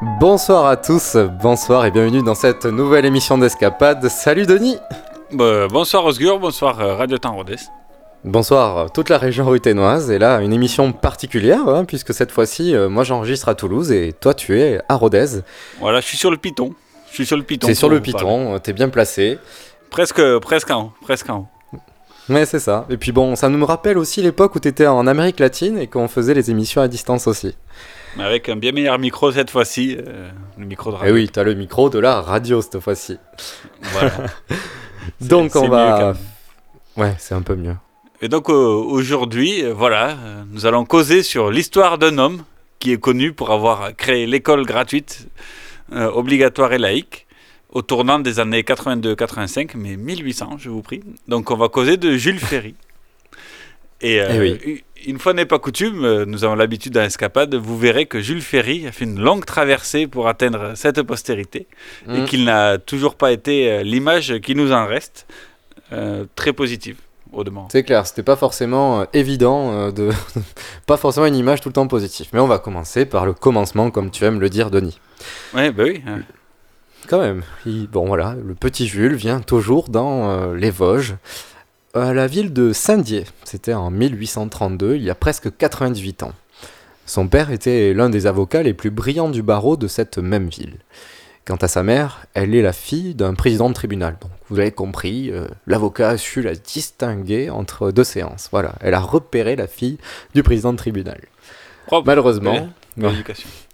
Bonsoir à tous, bonsoir et bienvenue dans cette nouvelle émission d'Escapade. Salut Denis Bah, bonsoir Osgur, bonsoir euh, Radio Temps Rodez. Bonsoir toute la région ruténoise et là une émission particulière hein, puisque cette fois-ci euh, moi j'enregistre à Toulouse et toi tu es à Rodez. Voilà, je suis sur le Python. Je suis sur le Python. C'est sur le. Python, euh, t'es bien placé. Presque, presque en haut, presque en haut. Ouais c'est ça. Et puis bon, ça nous rappelle aussi l'époque où t'étais en Amérique latine et qu'on faisait les émissions à distance aussi. Mais avec un bien meilleur micro cette fois-ci, euh, le micro de Et radio. oui, t'as le micro de la radio cette fois-ci. Voilà. Donc on va... Ouais, c'est un peu mieux. Et donc euh, aujourd'hui, euh, voilà, nous allons causer sur l'histoire d'un homme qui est connu pour avoir créé l'école gratuite, obligatoire et laïque, au tournant des années 82-85, mais 1800, je vous prie. Donc on va causer de Jules Ferry. Et, euh, Eh oui. une fois n'est pas coutume, euh, nous avons l'habitude dans l'escapade, vous verrez que Jules Ferry a fait une longue traversée pour atteindre cette postérité et Mm. qu'il n'a toujours pas été euh, l'image qui nous en reste, euh, très positive au demeurant. C'est clair, c'était pas forcément euh, évident euh, de. pas forcément une image tout le temps positive. Mais on va commencer par le commencement, comme tu aimes le dire, Denis. Ouais, bah oui. hein. Quand même. il- Bon voilà, le petit Jules vient toujours dans euh, les Vosges, à la ville de Saint-Dié. C'était en 1832, il y a presque 98 ans. Son père était l'un des avocats les plus brillants du barreau de cette même ville. Quant à sa mère, elle est la fille d'un président de tribunal. Donc vous avez compris, euh, l'avocat a su la distinguer entre deux séances. Voilà, elle a repéré la fille du président de tribunal. Propre. Malheureusement, Ouais.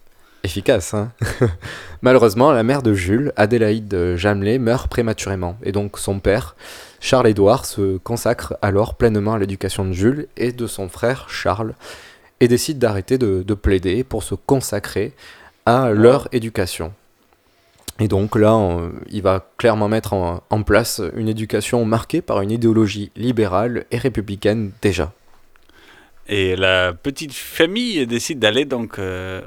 Efficace, hein Malheureusement, la mère de Jules, Adélaïde Jamelet, meurt prématurément. Et donc son père, Charles-Édouard, se consacre alors pleinement à l'éducation de Jules et de son frère Charles, et décide d'arrêter de, de plaider pour se consacrer à leur éducation. Et donc là, il va clairement mettre en, en place une éducation marquée par une idéologie libérale et républicaine déjà. Et la petite famille décide d'aller donc euh,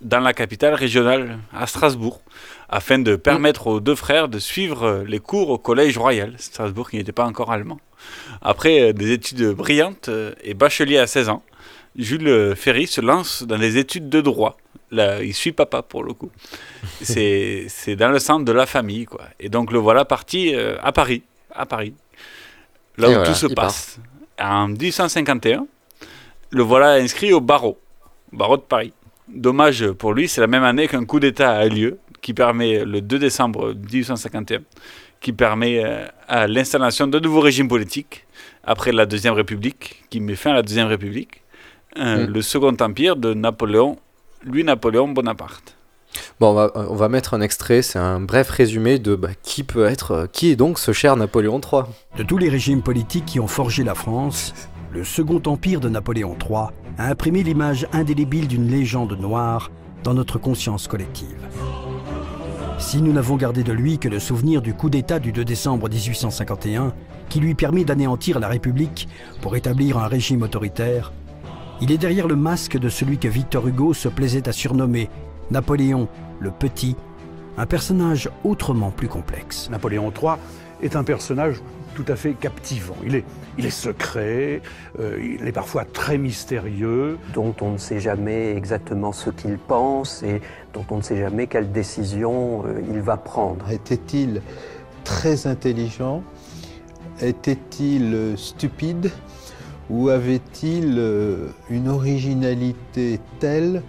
dans la capitale régionale, à Strasbourg, afin de permettre aux deux frères de suivre euh, les cours au Collège Royal, Strasbourg qui n'était pas encore allemand. Après euh, des études brillantes euh, et bachelier à 16 ans, Jules Ferry se lance dans les études de droit. Là, il suit papa pour le coup. C'est dans le centre de la famille, quoi. Et donc le voilà parti à Paris, à Paris, là Et où voilà, tout se part. passe. En 1851, le voilà inscrit au barreau, barreau de Paris. Dommage pour lui, c'est la même année qu'un coup d'État a lieu, qui permet, le 2 décembre 1851, qui permet euh, à l'installation d'un nouveau régime politique, après la Deuxième République, qui met fin à la Deuxième République, euh, Mm. le Second Empire de Napoléon, lui Napoléon Bonaparte. Bon, on va, on va mettre un extrait, c'est un bref résumé de bah, qui peut être, euh, qui est donc ce cher Napoléon III. De tous les régimes politiques qui ont forgé la France, le Second Empire de Napoléon III a imprimé l'image indélébile d'une légende noire dans notre conscience collective. Si nous n'avons gardé de lui que le souvenir du coup d'État du 2 décembre 1851, qui lui permit d'anéantir la République pour établir un régime autoritaire, il est derrière le masque de celui que Victor Hugo se plaisait à surnommer Napoléon le Petit, un personnage autrement plus complexe. Napoléon III est un personnage tout à fait captivant. Il est, il est secret, euh, il est parfois très mystérieux. dont on ne sait jamais exactement ce qu'il pense et dont on ne sait jamais quelle décision euh, il va prendre. Était-il très intelligent? Était-il euh, stupide? Ou avait-il une originalité telle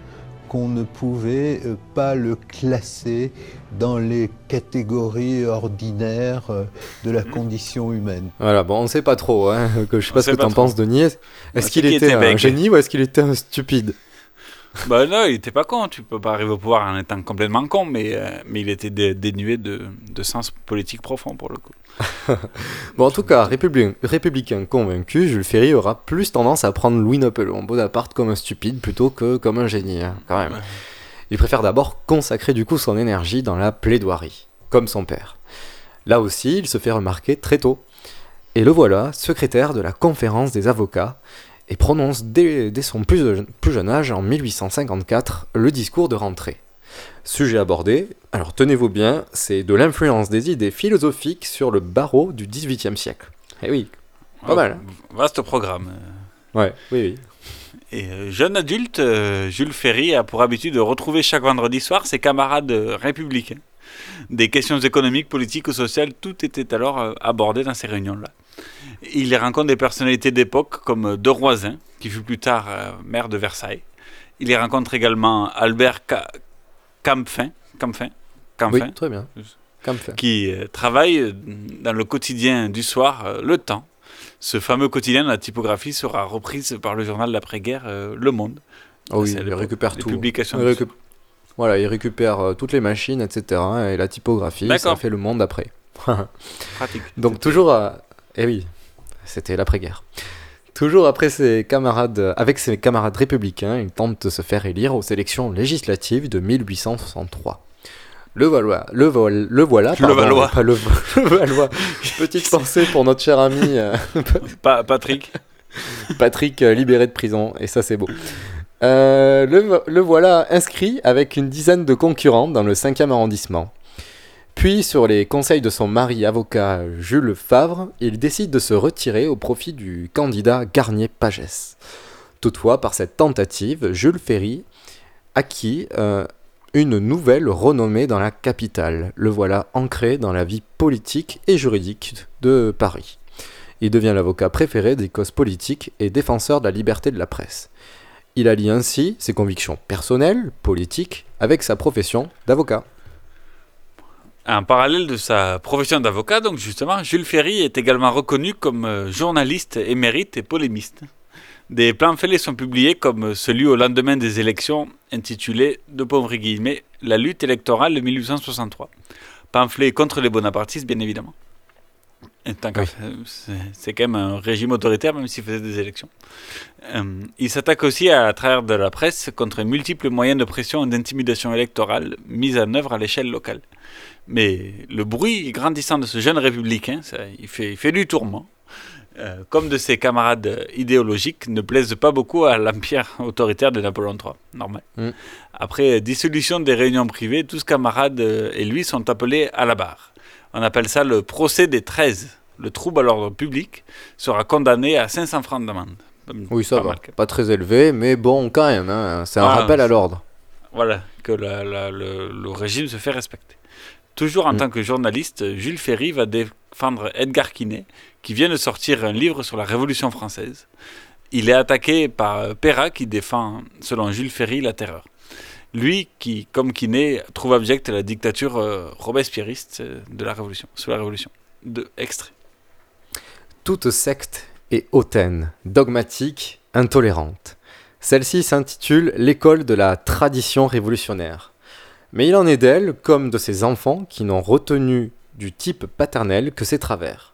qu'on ne pouvait pas le classer dans les catégories ordinaires euh, de la condition humaine. Voilà, bon, on sait pas trop, hein, que je sais On pas ce que t'en trop. penses, Denis. Est-ce qu'il était, était un génie ou est-ce qu'il était un stupide Bah non, il était pas con. Tu peux pas arriver au pouvoir en étant complètement con, mais, euh, mais il était dé- dénué de, de sens politique profond pour le coup. Bon, en tout cas, républicain, républicain convaincu, Jules Ferry aura plus tendance à prendre Louis-Napoléon Bonaparte comme un stupide plutôt que comme un génie, hein, quand même. Il préfère d'abord consacrer du coup son énergie dans la plaidoirie, comme son père. Là aussi, il se fait remarquer très tôt. Et le voilà, secrétaire de la conférence des avocats, et prononce dès, dès son plus, plus jeune âge, en 1854, le discours de rentrée. Sujet abordé, alors tenez-vous bien, c'est de l'influence des idées philosophiques sur le barreau du XVIIIe siècle. Eh oui, pas Oh, mal. Vaste programme. Ouais, oui, oui. Et euh, jeune adulte, euh, Jules Ferry a pour habitude de retrouver chaque vendredi soir ses camarades euh, républicains. Des questions économiques, politiques ou sociales, tout était alors abordé dans ces réunions-là. Il y rencontre des personnalités d'époque comme De Roisin, qui fut plus tard maire de Versailles. Il y rencontre également Albert Ca- Campfin, Campfin, Campfin, Oui, très bien. Campfin. qui travaille dans le quotidien du soir, Le Temps. Ce fameux quotidien, la typographie sera reprise par le journal d'après-guerre euh, Le Monde. Oh oui, il récupère tout. publications Il du récup- Voilà, il récupère euh, toutes les machines, etc. Et la typographie, ça fait le monde après. Pratique. Donc toujours à... Eh oui, c'était l'après-guerre. Toujours après ses camarades, avec ses camarades républicains, il tente de se faire élire aux élections législatives de 1863. Le Valois, le, Vol- le voilà, Le Valois. pas le, le Valois. Petite pensée pour notre cher ami euh, Pa- Patrick. Patrick euh, libéré de prison, et ça c'est beau. Euh, le, vo- le voilà inscrit avec une dizaine de concurrents dans le 5e arrondissement. Puis, sur les conseils de son mari avocat Jules Favre, il décide de se retirer au profit du candidat Garnier-Pagès. Toutefois, par cette tentative, Jules Ferry acquit euh, une nouvelle renommée dans la capitale. Le voilà ancré dans la vie politique et juridique de Paris. Il devient l'avocat préféré des causes politiques et défenseur de la liberté de la presse. Il allie ainsi ses convictions personnelles, politiques, avec sa profession d'avocat. En parallèle de sa profession d'avocat, donc justement, Jules Ferry est également reconnu comme euh, journaliste émérite et polémiste. Des pamphlets sont publiés comme celui au lendemain des élections intitulé, de pauvres guillemets, La lutte électorale de 1863. Pamphlet contre les bonapartistes, bien évidemment. Euh, c'est- quand même un régime autoritaire, même s'il faisait des élections. Euh, il s'attaque aussi à, travers de la presse contre multiples moyens de pression et d'intimidation électorale mis en œuvre à l'échelle locale. Mais le bruit grandissant de ce jeune républicain, ça, il, fait, il fait du tourment. Euh, comme de ses camarades idéologiques, ne plaisent pas beaucoup à l'empire autoritaire de Napoléon III. Normal. Mm. Après dissolution des réunions privées, tous camarades euh, et lui sont appelés à la barre. On appelle ça le procès des 13. Le trouble à l'ordre public sera condamné à 500 francs d'amende. Oui, ça Pas va. mal, Pas très élevé, mais bon, quand même. hein, C'est un Ah, rappel à l'ordre. Voilà, que la- la- le, le régime se fait respecter. Toujours en Mm. tant que journaliste, Jules Ferry va défendre Edgar Quinet, qui vient de sortir un livre sur la Révolution française. Il est attaqué par Perra, qui défend, selon Jules Ferry, la terreur. Lui, qui, comme Quinet, trouve abjecte la dictature euh, robespierriste euh, de la Révolution, sous la Révolution. De extrait. Toute secte est hautaine, dogmatique, intolérante. Celle-ci s'intitule L'école de la tradition révolutionnaire. Mais il en est d'elle, comme de ses enfants, qui n'ont retenu du type paternel que ses travers.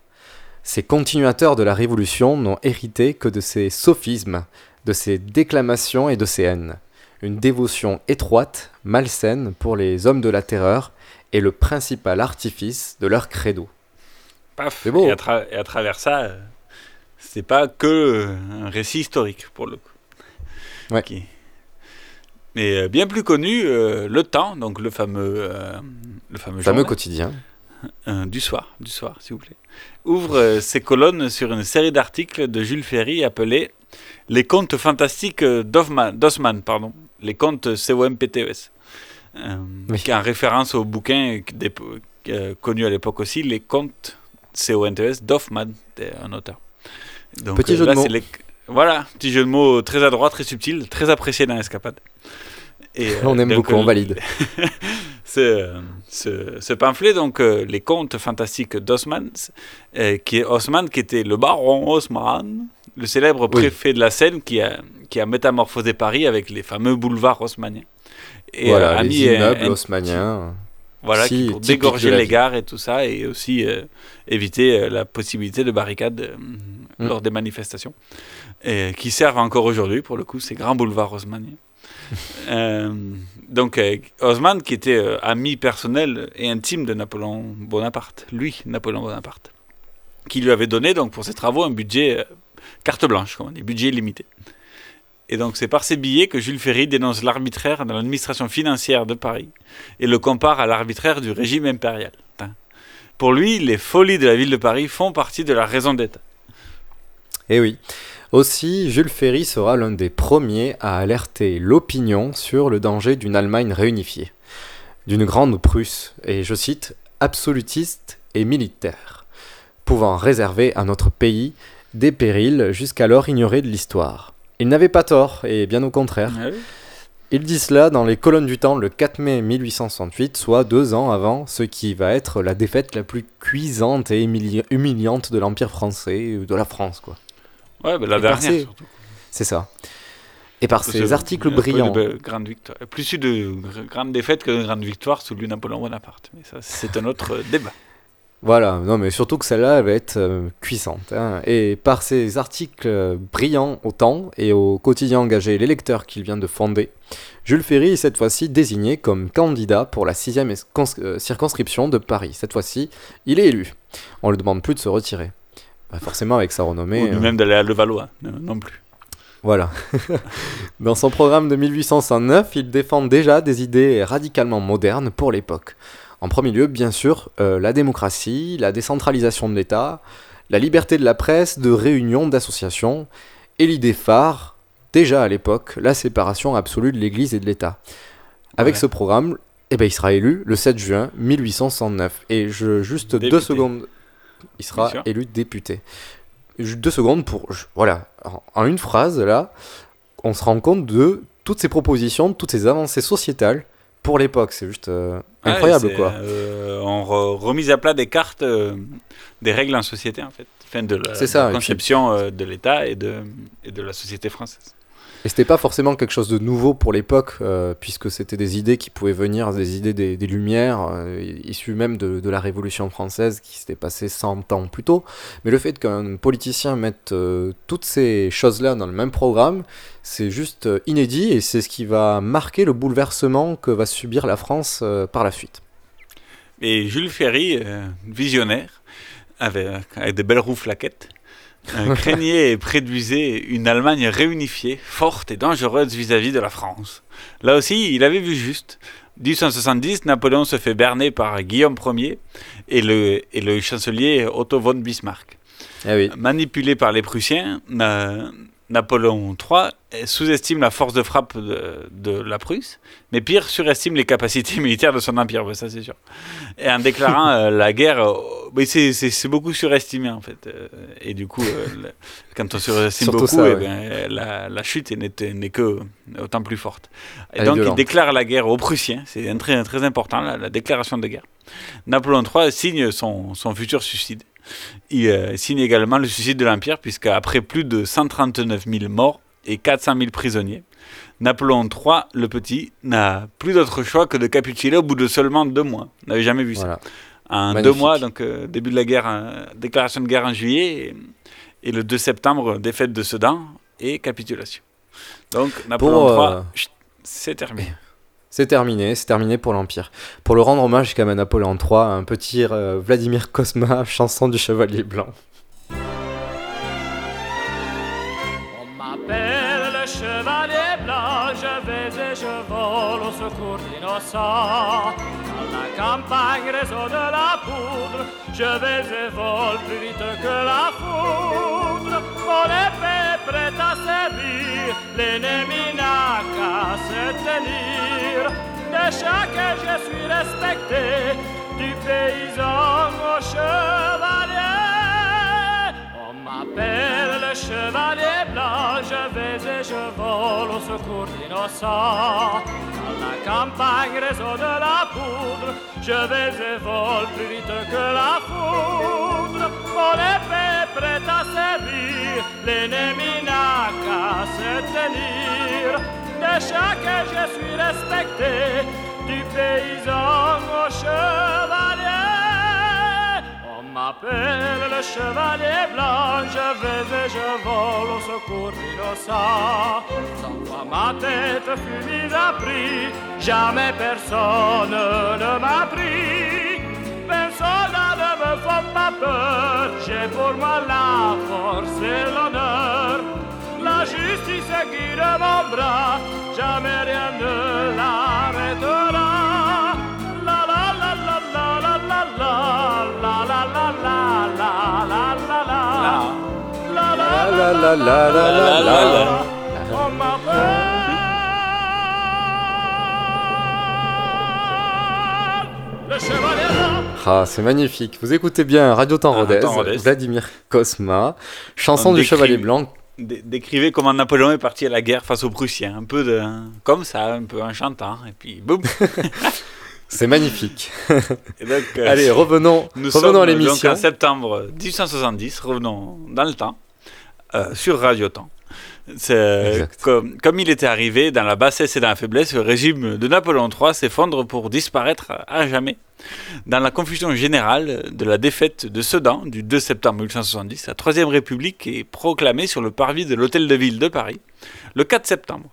Ces continuateurs de la Révolution n'ont hérité que de ses sophismes, de ses déclamations et de ses haines. Une dévotion étroite, malsaine pour les hommes de la terreur, est le principal artifice de leur credo. Paf. Beau. Et à, tra- et à travers ça, c'est pas que un récit historique, pour le coup. Ouais. Mais bien plus connu, euh, Le Temps, donc le fameux, euh, le fameux, Fameux journal, quotidien. Euh, du soir, du soir, s'il vous plaît, ouvre euh, ses colonnes sur une série d'articles de Jules Ferry appelés Les contes fantastiques d'Osman, pardon, les contes COMPTES, euh, qui est en référence au bouquin euh, connu à l'époque aussi, les contes CONTES d'Hoffmann, était un auteur. Donc, Petit jeu de mots. les- Voilà, petit jeu de mots très adroit, très subtil, très apprécié dans l'escapade. Et, euh, On aime donc, beaucoup, on euh, valide. ce, ce- ce pamphlet, donc euh, les contes fantastiques d'Osman, euh, qui est Osman, qui était le baron Osman, le célèbre préfet de la Seine, qui a, qui a métamorphosé Paris avec les fameux boulevards haussmanniens. Et voilà, euh, a les immeubles un- haussmanniens. Voilà, si qui- pour dégorger les gares et tout ça, et aussi euh, éviter la possibilité de barricades Mm. lors des manifestations, et, qui servent encore aujourd'hui, pour le coup, ces grands boulevards haussmanniens. Euh, donc, euh, Haussmann, qui était euh, ami personnel et intime de Napoléon Bonaparte, lui, Napoléon Bonaparte, qui lui avait donné donc pour ses travaux un budget euh, carte blanche, comme on dit, budget limité. Et donc c'est par ces billets que Jules Ferry dénonce l'arbitraire dans l'administration financière de Paris et le compare à l'arbitraire du régime impérial. Hein. Pour lui, les folies de la ville de Paris font partie de la raison d'État. Eh oui. Aussi, Jules Ferry sera l'un des premiers à alerter l'opinion sur le danger d'une Allemagne réunifiée, d'une grande Prusse, et je cite, absolutiste et militaire, pouvant réserver à notre pays des périls jusqu'alors ignorés de l'histoire. Il n'avait pas tort, et bien au contraire. Ah oui. Il dit cela dans les colonnes du temps le 4 mai 1868, soit deux ans avant ce qui va être la défaite la plus cuisante et humili- humiliante de l'Empire français, ou de la France, quoi. Ouais, bah, la dernière ces- surtout. C'est ça. Et par ces articles brillants. grande victoire. Plus de gr- grandes défaites que de grandes victoires sous lui Napoléon Bonaparte. Mais ça, c'est un autre euh, débat. Voilà, non mais surtout que celle-là, elle va être euh, cuisante. hein. Et par ces articles euh, brillants au temps et au quotidien engagé les lecteurs qu'il vient de fonder, Jules Ferry est cette fois-ci désigné comme candidat pour la sixième es- cons- euh, circonscription de Paris. Cette fois-ci, il est élu. On ne lui demande plus de se retirer. Bah, forcément avec sa renommée. Ou euh, même d'aller à Levallois, non, non plus. Voilà. Dans son programme de 1809, il défend déjà des idées radicalement modernes pour l'époque. En premier lieu, bien sûr, euh, la démocratie, la décentralisation de l'État, la liberté de la presse, de réunion, d'association, et l'idée phare, déjà à l'époque, la séparation absolue de l'Église et de l'État. Avec Ouais. ce programme, eh ben, il sera élu le 7 juin 1809. Et je, juste deux secondes, il sera élu député. Deux secondes pour... Voilà, en, une phrase, là, on se rend compte de toutes ces propositions, toutes ces avancées sociétales pour l'époque. C'est juste euh, incroyable, quoi. euh, on re- remise à plat des cartes, euh, des règles en société, en fait. Enfin, de la, C'est ça, de la et puis- conception euh, de l'État et de, et de la société française. Et c'était pas forcément quelque chose de nouveau pour l'époque, euh, puisque c'était des idées qui pouvaient venir, des idées des, Lumières, euh, issues même de, la Révolution française qui s'était passée 100 ans plus tôt. Mais le fait qu'un politicien mette euh, toutes ces choses-là dans le même programme, c'est juste inédit et c'est ce qui va marquer le bouleversement que va subir la France par la suite. Et Jules Ferry, visionnaire, avec, avec de belles roues flaquettes, craignait et préduisait une Allemagne réunifiée, forte et dangereuse vis-à-vis de la France. Là aussi, il avait vu juste. 1870, Napoléon se fait berner par Guillaume Ier et le, et le chancelier Otto von Bismarck. Ah oui. Manipulé par les Prussiens, Napoléon III sous-estime la force de frappe de, de la Prusse, mais pire, surestime les capacités militaires de son empire, ça c'est sûr. Et en déclarant euh, la guerre, euh, c'est- beaucoup surestimé en fait. Euh, et du coup, euh, le- quand on surestime beaucoup, ça, eh ouais. ben, la, la chute n'est que autant plus forte. Et Elle donc il déclare la guerre aux Prussiens, c'est très, très important, la, la déclaration de guerre. Napoléon III signe son, son futur suicide. Il euh, signe également le suicide de l'Empire, puisqu'après plus de 139 000 morts et 400 000 prisonniers, Napoléon III, le petit, n'a plus d'autre choix que de capituler au bout de seulement deux mois. On n'avait jamais vu Voilà. ça. En deux mois, donc euh, début de la guerre, euh, déclaration de guerre en juillet, et, et le 2 septembre, défaite de Sedan et capitulation. Donc Napoléon Pour, III, c'est terminé. C'est terminé, c'est terminé pour l'Empire. Pour le rendre hommage quand même à Napoléon III, un petit euh, Vladimir Kosma, chanson du Chevalier Blanc. On m'appelle le chevalier blanc, je vais et je vole au secours d'innocents. Dans la campagne réseau de la poudre, je vais et vole plus vite que la foudre. Mon épée prête à servir, l'ennemi n'a qu'à se tenir. De chacun je suis respecté, du paysan au chevalier. On m'appelle le chevalier blanc, je vais et je vole au secours d'innocents. Dans la campagne, réseau de la poudre, je vais et vole plus vite que la foudre. Mon épée prête à servir, l'ennemi n'a qu'à se tenir. De chaque je suis respecté, du paysan au chevalier. On m'appelle le chevalier blanc, je vais et je vole au secours d'innocents. Sans toi ma tête fut mise à prix, jamais personne ne m'a pris. Ne me fait pas peur, j'ai pour moi la force et l'honneur. La justice guide mon bras, jamais rien ne l'arrêtera. La la la la la la la la la la la la la la la la la La la la la la la la. On m'appelle le chevalier blanc. Ah, c'est magnifique. Vous écoutez bien Radio Temps Ah, Rodez. Vladimir Kosma, chanson On du décrit- Chevalier Blanc. Dé- Décrivez comment Napoléon est parti à la guerre face aux Prussiens. Un peu de, comme ça, un peu en chantant. Et puis, boum. C'est magnifique. Et donc, euh, Allez, revenons, Nous revenons sommes à l'émission. Donc en septembre 1870, revenons dans le temps, euh, sur Radio Temps. Comme, comme il était arrivé dans la bassesse et dans la faiblesse, le régime de Napoléon III s'effondre pour disparaître à jamais. Dans la confusion générale de la défaite de Sedan du 2 septembre 1870, la Troisième République est proclamée sur le parvis de l'Hôtel de Ville de Paris le 4 septembre,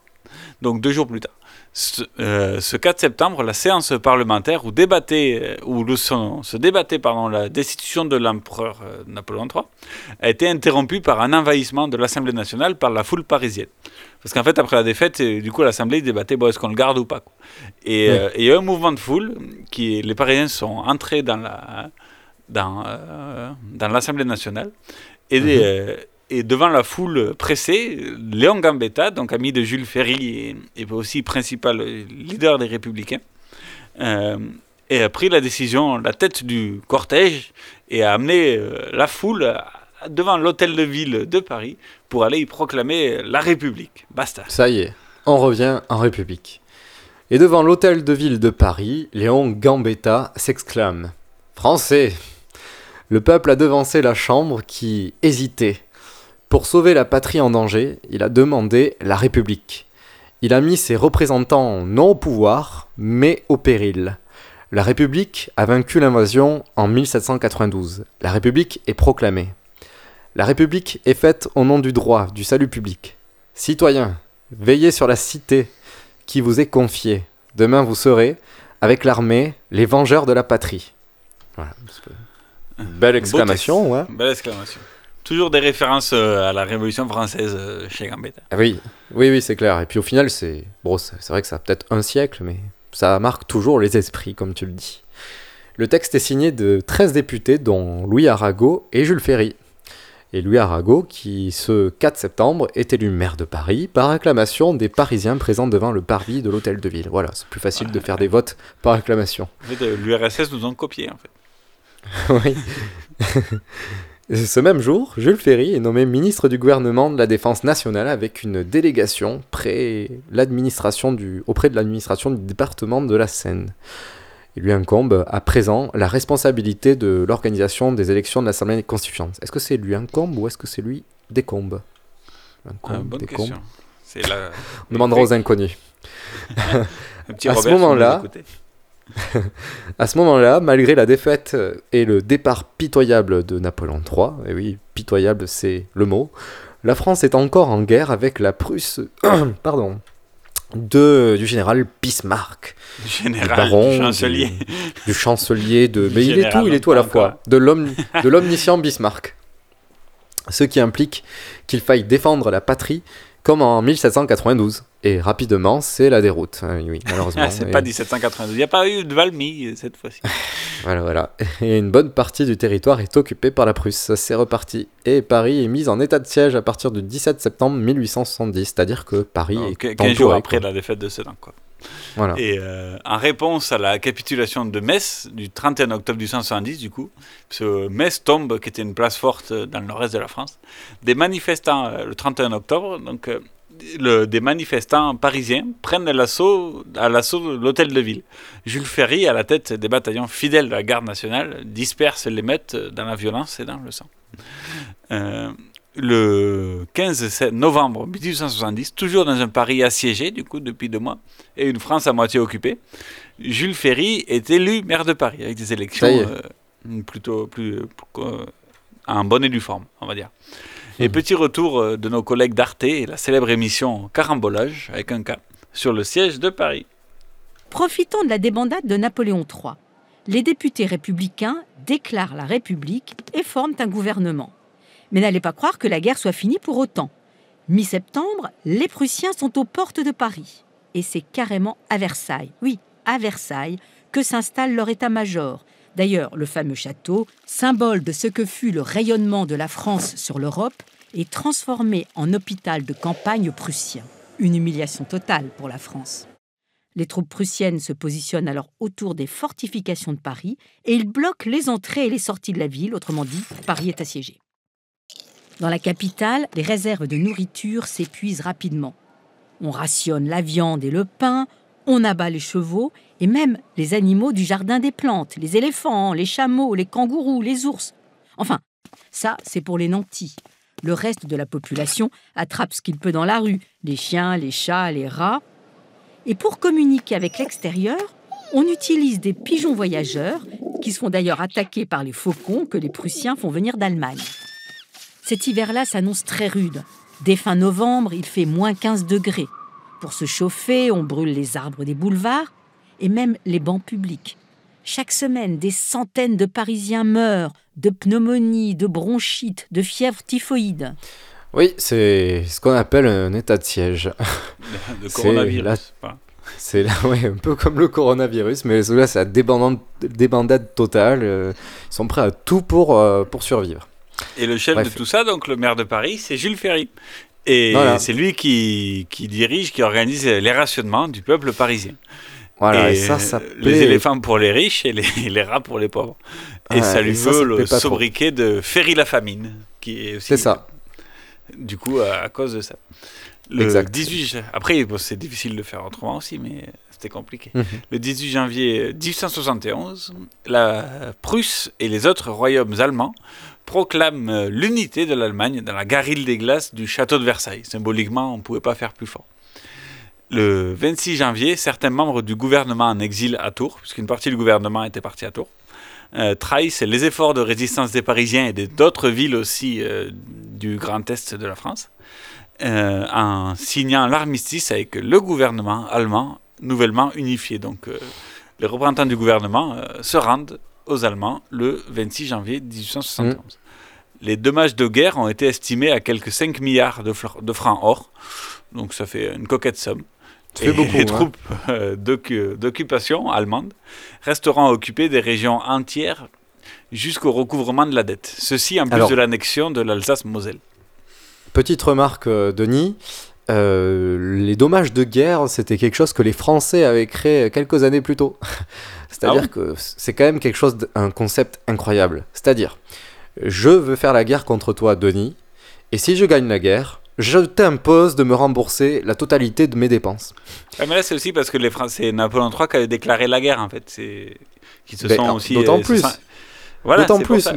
donc deux jours plus tard. Ce, euh, ce 4 septembre, la séance parlementaire où, débattait, euh, où le, son- se débattait pardon, la destitution de l'empereur euh, Napoléon III a été interrompue par un envahissement de l'Assemblée nationale par la foule parisienne. Parce qu'en fait, après la défaite, euh, du coup, l'Assemblée débattait bon, est-ce qu'on le garde ou pas. quoi. Et euh, il y a eu un mouvement de foule qui, les Parisiens sont entrés dans la dans, euh, dans l'Assemblée nationale et, Mhm. Et devant la foule pressée, Léon Gambetta, donc ami de Jules Ferry et, aussi principal leader des Républicains, euh, a pris la décision, la tête du cortège, et a amené euh, la foule devant l'hôtel de ville de Paris pour aller y proclamer la République. Basta. Ça y est, on revient en République. Et devant l'hôtel de ville de Paris, Léon Gambetta s'exclame Français Le peuple a devancé la Chambre qui hésitait. Pour sauver la patrie en danger, il a demandé la République. Il a mis ses représentants non au pouvoir, mais au péril. La République a vaincu l'invasion en 1792. La République est proclamée. La République est faite au nom du droit, du salut public. Citoyens, veillez sur la cité qui vous est confiée. Demain vous serez, avec l'armée, les vengeurs de la patrie. Voilà. Belle exclamation, ouais. Belle exclamation. Toujours des références euh, à la Révolution française euh, chez Gambetta. Ah oui, oui, oui, c'est clair. Et puis au final, c'est bon, c'est vrai que ça a peut-être un siècle, mais ça marque toujours les esprits, comme tu le dis. Le texte est signé de 13 députés, dont Louis Arago et Jules Ferry. Et Louis Arago, qui ce 4 septembre est élu maire de Paris par acclamation des Parisiens présents devant le parvis de l'hôtel de ville. Voilà, c'est plus facile de faire des votes par acclamation. En fait, euh, l'URSS nous ont copié, en fait. oui. Ce même jour, Jules Ferry est nommé ministre du gouvernement de la Défense nationale avec une délégation près l'administration du, auprès de l'administration du département de la Seine. Il lui incombe à présent la responsabilité de l'organisation des élections de l'Assemblée constituante. Est-ce que c'est lui incombe ou est-ce que c'est lui décombe? Incombe, Ah, bonne décombe. question. C'est la- On demandera aux inconnus. Un petit à ce moment-là. à ce moment-là, malgré la défaite euh, et le départ pitoyable de Napoléon III, et oui, pitoyable c'est le mot, la France est encore en guerre avec la Prusse, pardon, de, du général Bismarck. Du général, du chancelier. Du, du chancelier, de... Mais il est tout, il est tout à la fois. De l'omniscient Bismarck. Ce qui implique qu'il faille défendre la patrie comme en 1792. Et rapidement, c'est la déroute. Euh, Oui, malheureusement. C'est Et- pas 1792. Il n'y a pas eu de Valmy euh, cette fois-ci. voilà, voilà. Et une bonne partie du territoire est occupée par la Prusse. C'est reparti. Et Paris est mise en état de siège à partir du 17 septembre 1870. C'est-à-dire que Paris est 15 jours après quoi. la défaite de Sedan, quoi. Et euh, en réponse à la capitulation de Metz du 31 octobre 1870, du coup, parce que Metz tombe, qui était une place forte dans le nord-est de la France, des manifestants euh, le 31 octobre, donc euh, des manifestants parisiens prennent l'assaut à l'assaut de l'hôtel de ville. Jules Ferry, à la tête des bataillons fidèles de la garde nationale, disperse les meutes dans la violence et dans le sang. Le 15 sé- novembre 1870, toujours dans un Paris assiégé, du coup, depuis deux mois, et une France à moitié occupée, Jules Ferry est élu maire de Paris, avec des élections euh, plutôt plus, euh, en bonne et due forme, on va dire. Et petit retour euh, de nos collègues d'Arte et la célèbre émission Carambolage, avec un cas, sur le siège de Paris. Profitons de la débandade de Napoléon III. Les députés républicains déclarent la République et forment un gouvernement. Mais n'allez pas croire que la guerre soit finie pour autant. Mi-septembre, les Prussiens sont aux portes de Paris. Et c'est carrément à Versailles, oui, à Versailles, que s'installe leur état-major. D'ailleurs, le fameux château, symbole de ce que fut le rayonnement de la France sur l'Europe, est transformé en hôpital de campagne prussien. Une humiliation totale pour la France. Les troupes prussiennes se positionnent alors autour des fortifications de Paris et ils bloquent les entrées et les sorties de la ville, autrement dit, Paris est assiégé. Dans la capitale, les réserves de nourriture s'épuisent rapidement. On rationne la viande et le pain, on abat les chevaux et même les animaux du jardin des plantes, les éléphants, les chameaux, les kangourous, les ours. Enfin, ça, c'est pour les nantis. Le reste de la population attrape ce qu'il peut dans la rue, les chiens, les chats, les rats. Et pour communiquer avec l'extérieur, on utilise des pigeons voyageurs, qui se font d'ailleurs attaquer par les faucons que les Prussiens font venir d'Allemagne. Cet hiver-là s'annonce très rude. Dès fin novembre, il fait moins 15 degrés. Pour se chauffer, on brûle les arbres des boulevards et même les bancs publics. Chaque semaine, des centaines de Parisiens meurent de pneumonie, de bronchite, de fièvre typhoïde. Oui, c'est ce qu'on appelle un état de siège. C'est coronavirus. C'est là, ouais, un peu comme le coronavirus, mais là, c'est la débandade, débandade totale. euh, ils sont prêts à tout pour, euh, pour survivre. Et le chef Bref. de tout ça, donc le maire de Paris, c'est Jules Ferry. Et Voilà. c'est lui qui, qui dirige, qui organise les rationnements du peuple parisien. Voilà, et Et, ça, ça plaît. Les éléphants pour les riches et les, les rats pour les pauvres. Et ça lui et ça, veut ça le trop. sobriquet de Ferry la famine, qui est aussi. C'est ça. Du coup, à, à cause de ça. Le Exact. 18 ja- Après, bon, c'est difficile de faire autrement aussi, mais c'était compliqué. Mhm. Le 18 janvier 1871, la Prusse et les autres royaumes allemands proclament euh, l'unité de l'Allemagne dans la garille des glaces du château de Versailles. Symboliquement, on ne pouvait pas faire plus fort. Le 26 janvier, certains membres du gouvernement en exil à Tours, puisqu'une partie du gouvernement était partie à Tours, euh, trahissent les efforts de résistance des Parisiens et d'autres villes aussi euh, du Grand Est de la France, euh, en signant l'armistice avec le gouvernement allemand nouvellement unifié. Donc euh, les représentants du gouvernement euh, se rendent aux Allemands le 26 janvier 1871. Les dommages de guerre ont été estimés à quelques 5 milliards de, fr- de francs or, donc ça fait une coquette somme. Et beaucoup, les hein. troupes euh, d'occu- d'occupation allemandes resteront occupées des régions entières jusqu'au recouvrement de la dette. Ceci en plus Alors- de l'annexion de l'Alsace-Moselle. Petite remarque, Denis. Euh, les dommages de guerre, c'était quelque chose que les Français avaient créé quelques années plus tôt. C'est-à-dire Ah que c'est quand même quelque chose, un concept incroyable. C'est-à-dire, je veux faire la guerre contre toi, Denis, et si je gagne la guerre, je t'impose de me rembourser la totalité de mes dépenses. Ah, mais là, c'est aussi parce que les Français, Napoléon III qui avait déclaré la guerre, en fait. C'est qui se Ben, sont alors, aussi. d'autant euh, plus. sont- Voilà, D'autant plus.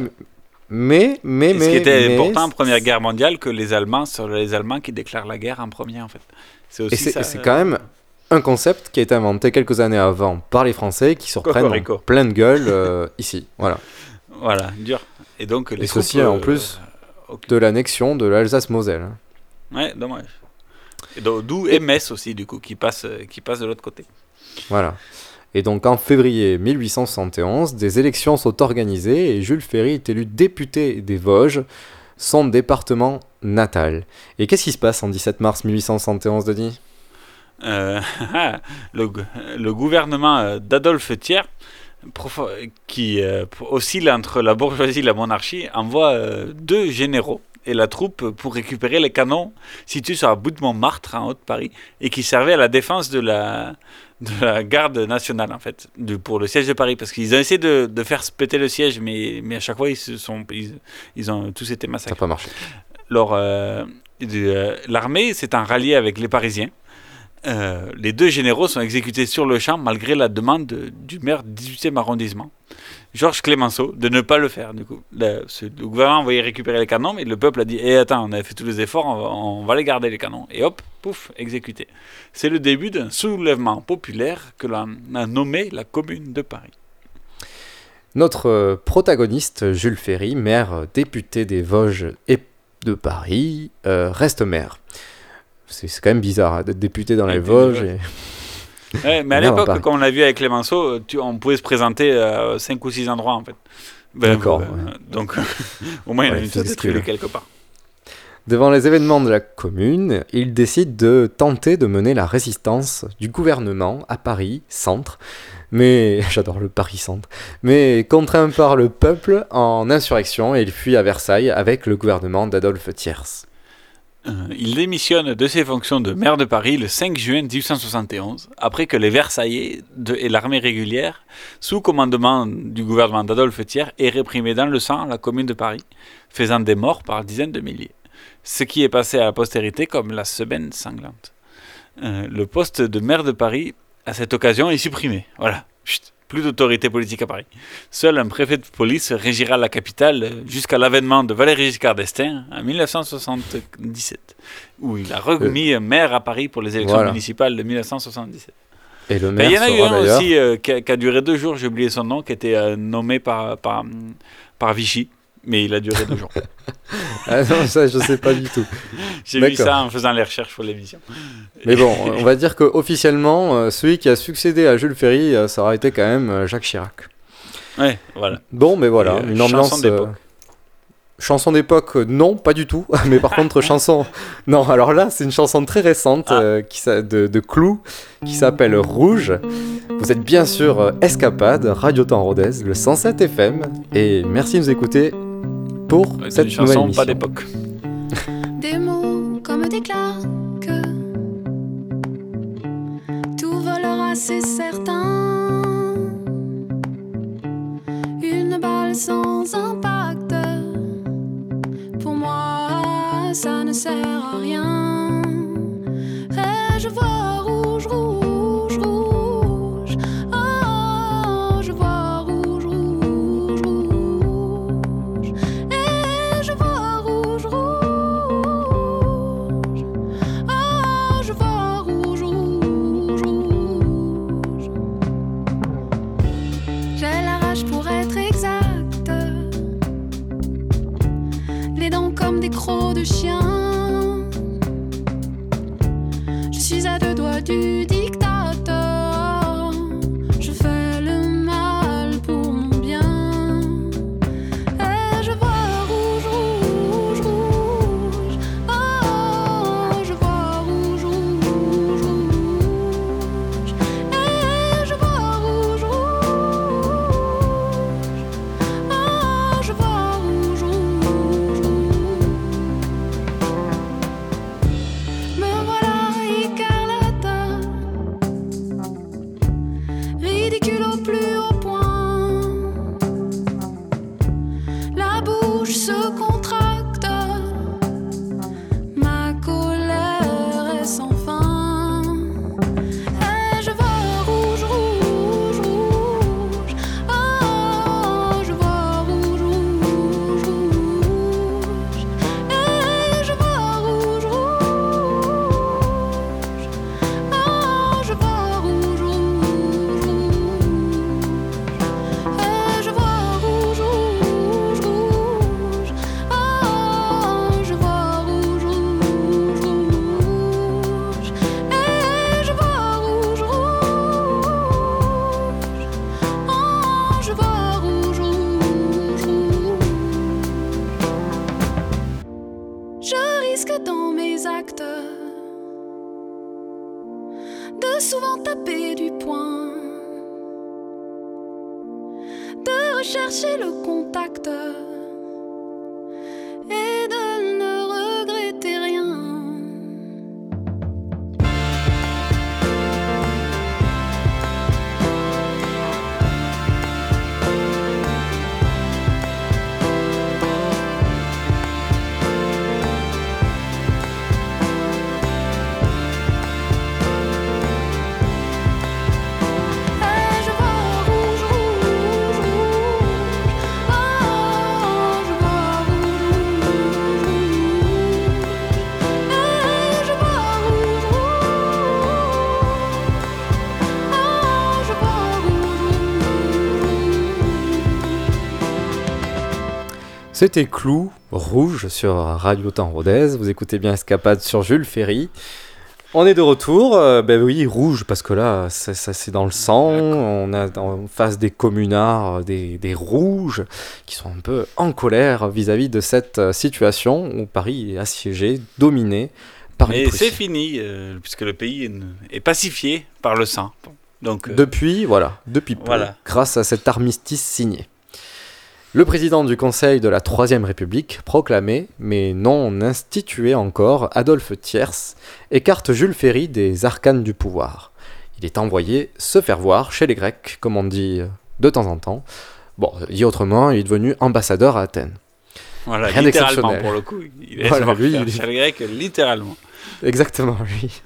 Mais, mais, mais. ce qui était mais- important en Première Guerre mondiale, que les Allemands, sur les Allemands qui déclarent la guerre en premier, en fait. C'est aussi Et c'est ça. et c'est quand même un concept qui a été inventé quelques années avant par les Français qui se reprennent en pleine gueule euh, ici. Voilà. Voilà, dur. Et donc, les Et ceci en euh, plus de l'annexion de l'Alsace-Moselle. Ouais, dommage. D'où MS aussi, du coup, qui passe, euh, qui passe de l'autre côté. Voilà. Et donc en février 1871, des élections sont organisées et Jules Ferry est élu député des Vosges, son département natal. Et qu'est-ce qui se passe en 17 mars 1871, Denis? Euh, le, gouvernement euh, d'Adolphe Thiers, qui euh, oscille entre la bourgeoisie et la monarchie, envoie deux généraux et la troupe pour récupérer les canons situés sur la bout de Montmartre, en Haute-Paris, et qui servaient à la défense de la, de la garde nationale, en fait, de, pour le siège de Paris. Parce qu'ils ont essayé de, de faire se péter le siège, mais, mais à chaque fois, ils, se sont, ils, ils ont tous été massacrés. Ça n'a pas marché. Alors, euh, euh, l'armée s'est en rallié avec les Parisiens. Euh, les deux généraux sont exécutés sur le champ malgré la demande de- du maire du 18e arrondissement, Georges Clémenceau, de ne pas le faire. Du coup, le, le gouvernement voyait récupérer les canons, mais le peuple a dit Eh, attends, on a fait tous les efforts, on va, les garder les canons. Et hop, pouf, exécuté. C'est le début d'un soulèvement populaire que l'on a nommé la Commune de Paris. Notre euh, protagoniste, Jules Ferry, maire euh, député des Vosges et de Paris, reste maire. C'est quand même bizarre hein, d'être député dans les Vosges. Et... Ouais, mais à l'époque, comme on l'a vu avec Clémenceau, tu- on pouvait se présenter à 5 ou 6 endroits en fait. Ben, D'accord, euh, ouais. Donc, au moins, il Ouais, a une tête quelque part. Devant les événements de la commune, il décide de tenter de mener la résistance du gouvernement à Paris, centre, mais j'adore le Paris centre, mais contraint par le peuple en insurrection et il fuit à Versailles avec le gouvernement d'Adolphe Thiers. Euh, il démissionne de ses fonctions de maire de Paris le 5 juin 1871, après que les Versaillais et l'armée régulière, sous commandement du gouvernement d'Adolphe Thiers, aient réprimé dans le sang la commune de Paris, faisant des morts par dizaines de milliers. Ce qui est passé à la postérité comme la semaine sanglante. Euh, le poste de maire de Paris, à cette occasion, est supprimé. Voilà. Chut. Plus d'autorité politique à Paris. Seul un préfet de police régira la capitale euh, jusqu'à l'avènement de Valéry Giscard d'Estaing en 1977, où il a remis un maire à Paris pour les élections voilà. municipales de 1977. Et le Ben, Il y en a eu un aussi euh, qui, a, qui a duré deux jours, j'ai oublié son nom, qui était euh, nommé par, par, par Vichy, mais il a duré deux jours. Ah non, ça je sais pas du tout. J'ai vu ça en faisant les recherches pour l'émission. Mais bon, on va dire que officiellement, euh, celui qui a succédé à Jules Ferry, euh, ça aurait été quand même euh, Jacques Chirac. Ouais, voilà. Bon, mais voilà, euh, une chanson ambiance. Chanson d'époque, non, pas du tout. Mais par contre, chanson. Non, alors là, c'est une chanson très récente Ah. euh, qui de, de Clou qui s'appelle Rouge. Vous êtes bien sûr Escapade, Radio Temps Rodez, le 107 FM. Et merci de nous écouter pour Ouais, cette une nouvelle chanson émission. pas d'époque. Des mots comme des claques. Tout volera, c'est certain. Une balle sans impact. Pour moi, ça ne sert à rien. Et je vois C'était Clou, Rouge sur Radio Temps Rodez. Vous écoutez bien Escapade sur Jules Ferry. On est de retour, euh, ben oui, rouge, parce que là, ça, ça, c'est dans le sang. On a en face des communards, euh, des, des rouges, qui sont un peu en colère vis-à-vis de cette euh, situation où Paris est assiégé, dominé par les Mais c'est fini, euh, puisque le pays est, est pacifié par le sang. Donc, euh, Depuis, voilà, depuis peu, Voilà. grâce à cet armistice signé. Le président du Conseil de la Troisième République, proclamé, mais non institué encore, Adolphe Thiers, écarte Jules Ferry des arcanes du pouvoir. Il est envoyé se faire voir chez les Grecs, comme on dit de temps en temps. Bon, dit autrement, il est devenu ambassadeur à Athènes. Voilà, Rien littéralement pour le coup. Il est Voilà, voir lui, faire il- chez les Grecs, littéralement. Exactement, lui.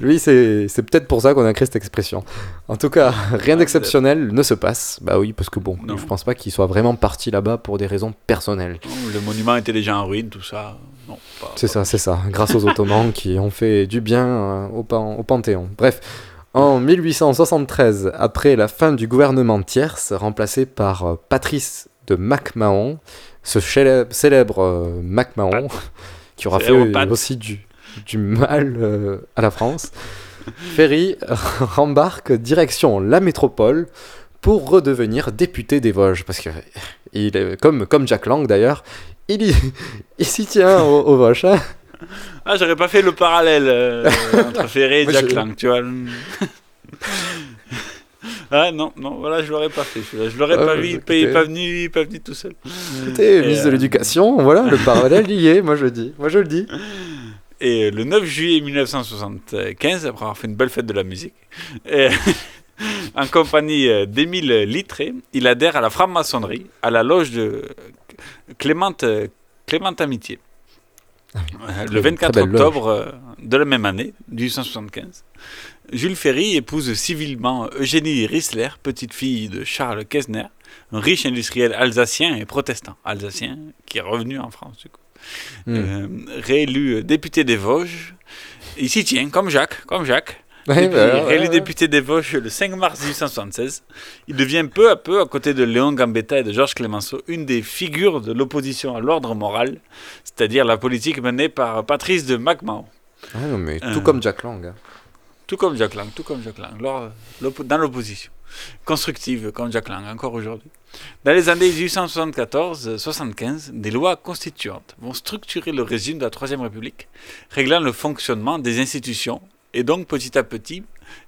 Lui, c'est peut-être pour ça qu'on a créé cette expression. En tout cas, rien d'exceptionnel ne se passe. Bah oui, parce que bon, Non. je pense pas qu'il soit vraiment parti là-bas pour des raisons personnelles. Le monument était déjà en ruine, tout ça. C'est ça, c'est ça. Grâce aux Ottomans qui ont fait du bien euh, au, pan- au Panthéon. Bref, en 1873, après la fin du gouvernement Thiers, remplacé par euh, Patrice de MacMahon, ce célèbre euh, MacMahon, qui aura fait aussi du, du mal euh, à la France, Ferry rembarque direction la métropole pour redevenir député des Vosges. Parce que, il est, comme, comme Jack Lang d'ailleurs, il, y- il s'y tient aux, Vosges. hein. Ah, j'aurais pas fait le parallèle euh, entre Ferré et Jack je- Lang, tu vois. ah non, non, voilà, je l'aurais pas fait. Je l'aurais Ah, pas bah, vu, il est pas venu, pas venu tout seul. Écoutez, ministre de euh, l'Éducation, voilà, le parallèle y est, moi je le dis. Moi je le dis. Et le 9 juillet 1975, après avoir fait une belle fête de la musique, et en compagnie euh, d'Émile Littré, il adhère à la franc-maçonnerie, à la loge de Clément, euh, Amitié. Euh, très- le 24 très belle loge. octobre euh, de la même année, 1875, Jules Ferry épouse civilement Eugénie Rissler, petite fille de Charles Kessner, un riche industriel alsacien et protestant alsacien qui est revenu en France du coup. Hmm. Euh, réélu euh, député des Vosges. Il s'y tient, comme Jacques, comme Jacques. Ouais, bah, réélu ouais. député des Vosges le 5 mars 1876. Il devient peu à peu, à côté de Léon Gambetta et de Georges Clémenceau, une des figures de l'opposition à l'ordre moral, c'est-à-dire la politique menée par Patrice de MacMahon. Ah non, mais Euh, tout comme Jack Lang. hein. Tout comme Jack Lang, tout comme Jack Lang, dans l'opposition. Constructive comme Jack Lang, encore aujourd'hui. Dans les années 1874-75, des lois constituantes vont structurer le régime de la Troisième République, réglant le fonctionnement des institutions et donc petit à petit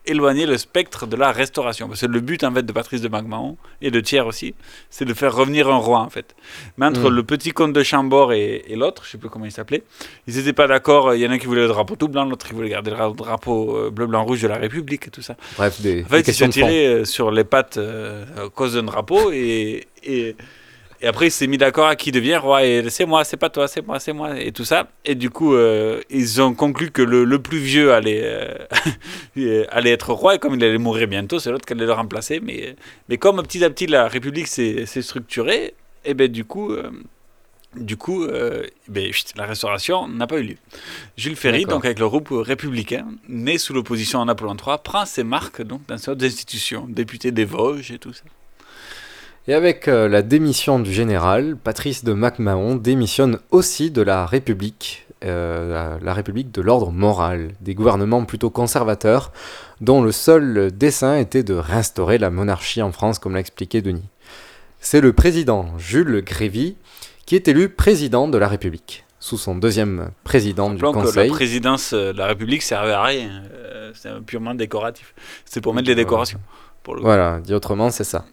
éloigner le spectre de la restauration. Parce que le but en fait de Patrice de MacMahon et de Thiers aussi, c'est de faire revenir un roi en fait. Mais entre Mm. le petit comte de Chambord et, et l'autre, je sais plus comment il s'appelait, ils n'étaient pas d'accord. Il y en a un qui voulait le drapeau tout blanc, l'autre qui voulait garder le ra- drapeau euh, bleu, blanc, rouge de la République et tout ça. Bref, des, En fait, des ils se fond. tiraient euh, sur les pattes euh, à cause d'un drapeau et, et, et après il s'est mis d'accord à qui devient roi et c'est moi, c'est pas toi, c'est moi, c'est moi et tout ça. Et du coup, euh, ils ont conclu que le, le plus vieux allait, euh, allait être roi et comme il allait mourir bientôt, c'est l'autre qui allait le remplacer. Mais, mais comme petit à petit la République s'est structurée, et ben du coup. euh, du coup, euh, ben, chut, la restauration n'a pas eu lieu. Jules Ferry, donc avec le groupe républicain, né sous l'opposition à Napoléon III, prend ses marques donc, dans ces autres institutions, député des Vosges et tout ça. Et avec euh, la démission du général, Patrice de MacMahon démissionne aussi de la République, euh, la, République de l'ordre moral, des gouvernements plutôt conservateurs, dont le seul dessein était de réinstaurer la monarchie en France, comme l'a expliqué Denis. C'est le président Jules Grévy qui est élu président de la République, sous son deuxième président du Rappelons que la Conseil. présidence euh, de la République servait à rien. C'est purement décoratif. C'est pour mettre les décorations. Pour le coup. Voilà, dit autrement, c'est ça.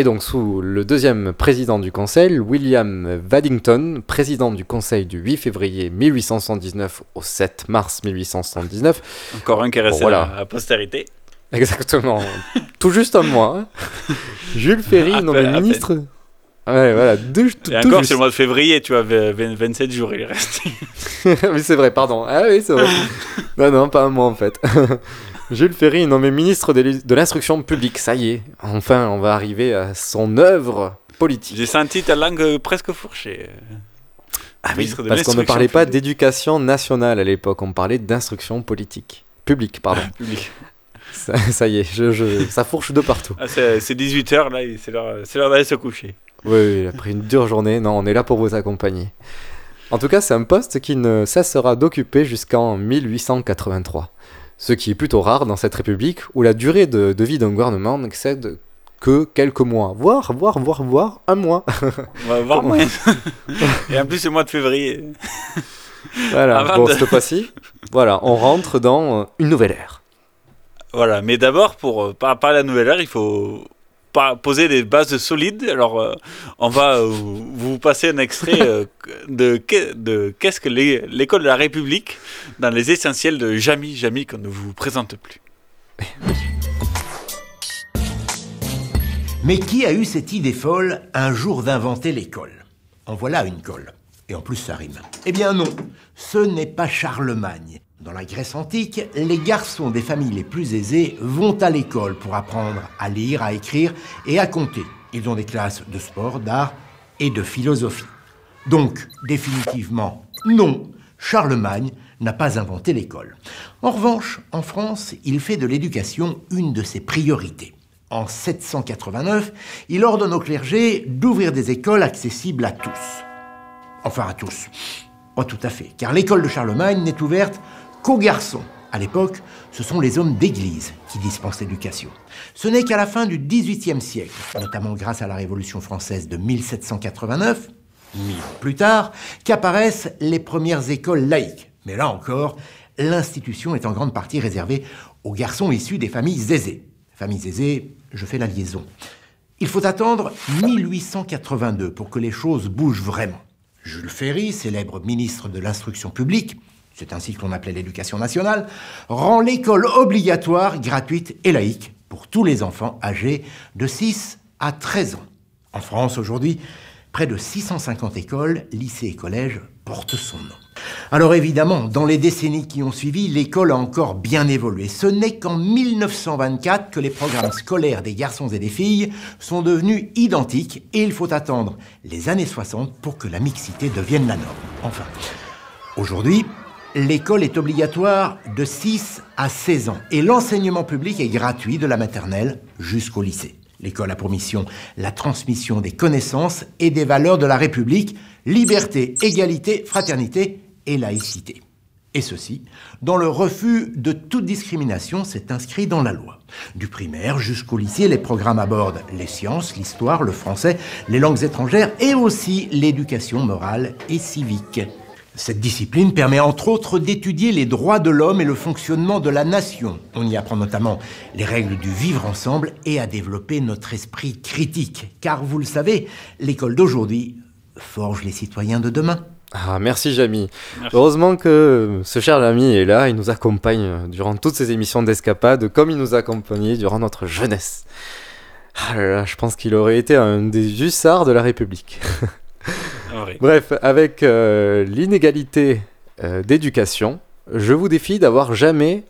Et donc, sous le deuxième président du Conseil, William Waddington, président du Conseil du 8 février 1879 au 7 mars 1879. Encore un qui est resté Bon, à la postérité. Exactement. tout juste un mois. hein. Jules Ferry, nommé ministre. Ouais, voilà, deux, tout, Et encore, c'est le mois de février, tu vois, v- v- 27 jours il est resté. oui, c'est vrai, pardon. Ah oui, c'est vrai. non, non, pas un mois en fait. Jules Ferry est nommé ministre de l'in- de l'instruction publique. Ça y est, enfin, on va arriver à son œuvre politique. J'ai senti ta langue presque fourchée. Ah oui, Ministre de parce qu'on ne parlait pas d'éducation nationale à l'époque, on parlait d'instruction politique. Publique, pardon. Public. ça, ça y est, je, je- ça fourche de partout. Ah, c'est 18h là, et c'est l'heure c'est l'heure d'aller se coucher. Oui, oui, après une dure journée, non, on est là pour vous accompagner. En tout cas, c'est un poste qui ne cessera d'occuper jusqu'en 1883. Ce qui est plutôt rare dans cette république où la durée de, de vie d'un gouvernement n'excède que quelques mois, voire, voire, voire, voire un mois. On va voir Comment- moins. Et en plus, c'est le mois de février. Voilà, Avant bon, de- cette fois-ci, voilà, on rentre dans une nouvelle ère. Voilà, mais d'abord, pour euh, par- parler la nouvelle ère, il faut pas poser des bases solides. Alors, euh, on va euh, vous passer un extrait euh, de, de Qu'est-ce que l'é- l'école de la République dans les essentiels de Jamy, Jamy qu'on ne vous présente plus. Mais qui a eu cette idée folle un jour d'inventer l'école? En voilà une colle. Et en plus, ça rime. Eh bien non, ce n'est pas Charlemagne. Dans la Grèce antique, les garçons des familles les plus aisées vont à l'école pour apprendre à lire, à écrire et à compter. Ils ont des classes de sport, d'art et de philosophie. Donc, définitivement, non, Charlemagne n'a pas inventé l'école. En revanche, en France, il fait de l'éducation une de ses priorités. En 789, il ordonne au clergé d'ouvrir des écoles accessibles à tous. Enfin à tous. Pas tout à fait, car l'école de Charlemagne n'est ouverte qu'aux garçons. À l'époque, ce sont les hommes d'église qui dispensent l'éducation. Ce n'est qu'à la fin du XVIIIe siècle, notamment grâce à la Révolution française de 1789, mille ans plus tard, qu'apparaissent les premières écoles laïques. Mais là encore, l'institution est en grande partie réservée aux garçons issus des familles aisées. Familles aisées, je fais la liaison. Il faut attendre 1882 pour que les choses bougent vraiment. Jules Ferry, célèbre ministre de l'instruction publique, c'est ainsi que l'on appelait l'éducation nationale, rend l'école obligatoire, gratuite et laïque pour tous les enfants âgés de 6 à 13 ans. En France, aujourd'hui, près de 650 écoles, lycées et collèges portent son nom. Alors évidemment, dans les décennies qui ont suivi, l'école a encore bien évolué. Ce n'est qu'en 1924 que les programmes scolaires des garçons et des filles sont devenus identiques et il faut attendre les années 60 pour que la mixité devienne la norme. Enfin, aujourd'hui, l'école est obligatoire de 6 à 16 ans et l'enseignement public est gratuit de la maternelle jusqu'au lycée. L'école a pour mission la transmission des connaissances et des valeurs de la République, liberté, égalité, fraternité et laïcité. Et ceci, dans le refus de toute discrimination, c'est inscrit dans la loi. Du primaire jusqu'au lycée, les programmes abordent les sciences, l'histoire, le français, les langues étrangères et aussi l'éducation morale et civique. Cette discipline permet entre autres d'étudier les droits de l'homme et le fonctionnement de la nation. On y apprend notamment les règles du vivre ensemble et à développer notre esprit critique. Car vous le savez, l'école d'aujourd'hui forge les citoyens de demain. Ah, merci Jamy. Heureusement que ce cher Jamy est là, il nous accompagne durant toutes ces émissions d'escapade, comme il nous a accompagnés durant notre jeunesse. Ah là là, je pense qu'il aurait été un des hussards de la République. Bref, avec euh, l'inégalité euh, d'éducation, je vous défie d'avoir jamais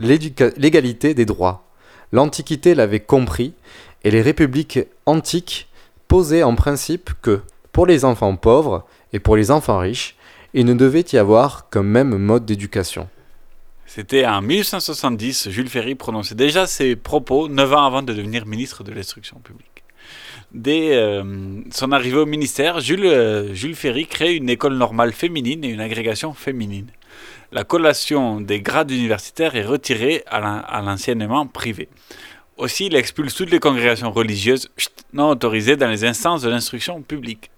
l'égalité des droits. L'Antiquité l'avait compris, et les républiques antiques posaient en principe que, pour les enfants pauvres et pour les enfants riches, il ne devait y avoir qu'un même mode d'éducation. C'était en 1870, Jules Ferry prononçait déjà ses propos, 9 ans avant de devenir ministre de l'Instruction publique. Dès euh, son arrivée au ministère, Jules, euh, Jules Ferry crée une école normale féminine et une agrégation féminine. La collation des grades universitaires est retirée à l'en- à l'enseignement privé. Aussi, il expulse toutes les congrégations religieuses non autorisées dans les instances de l'instruction publique.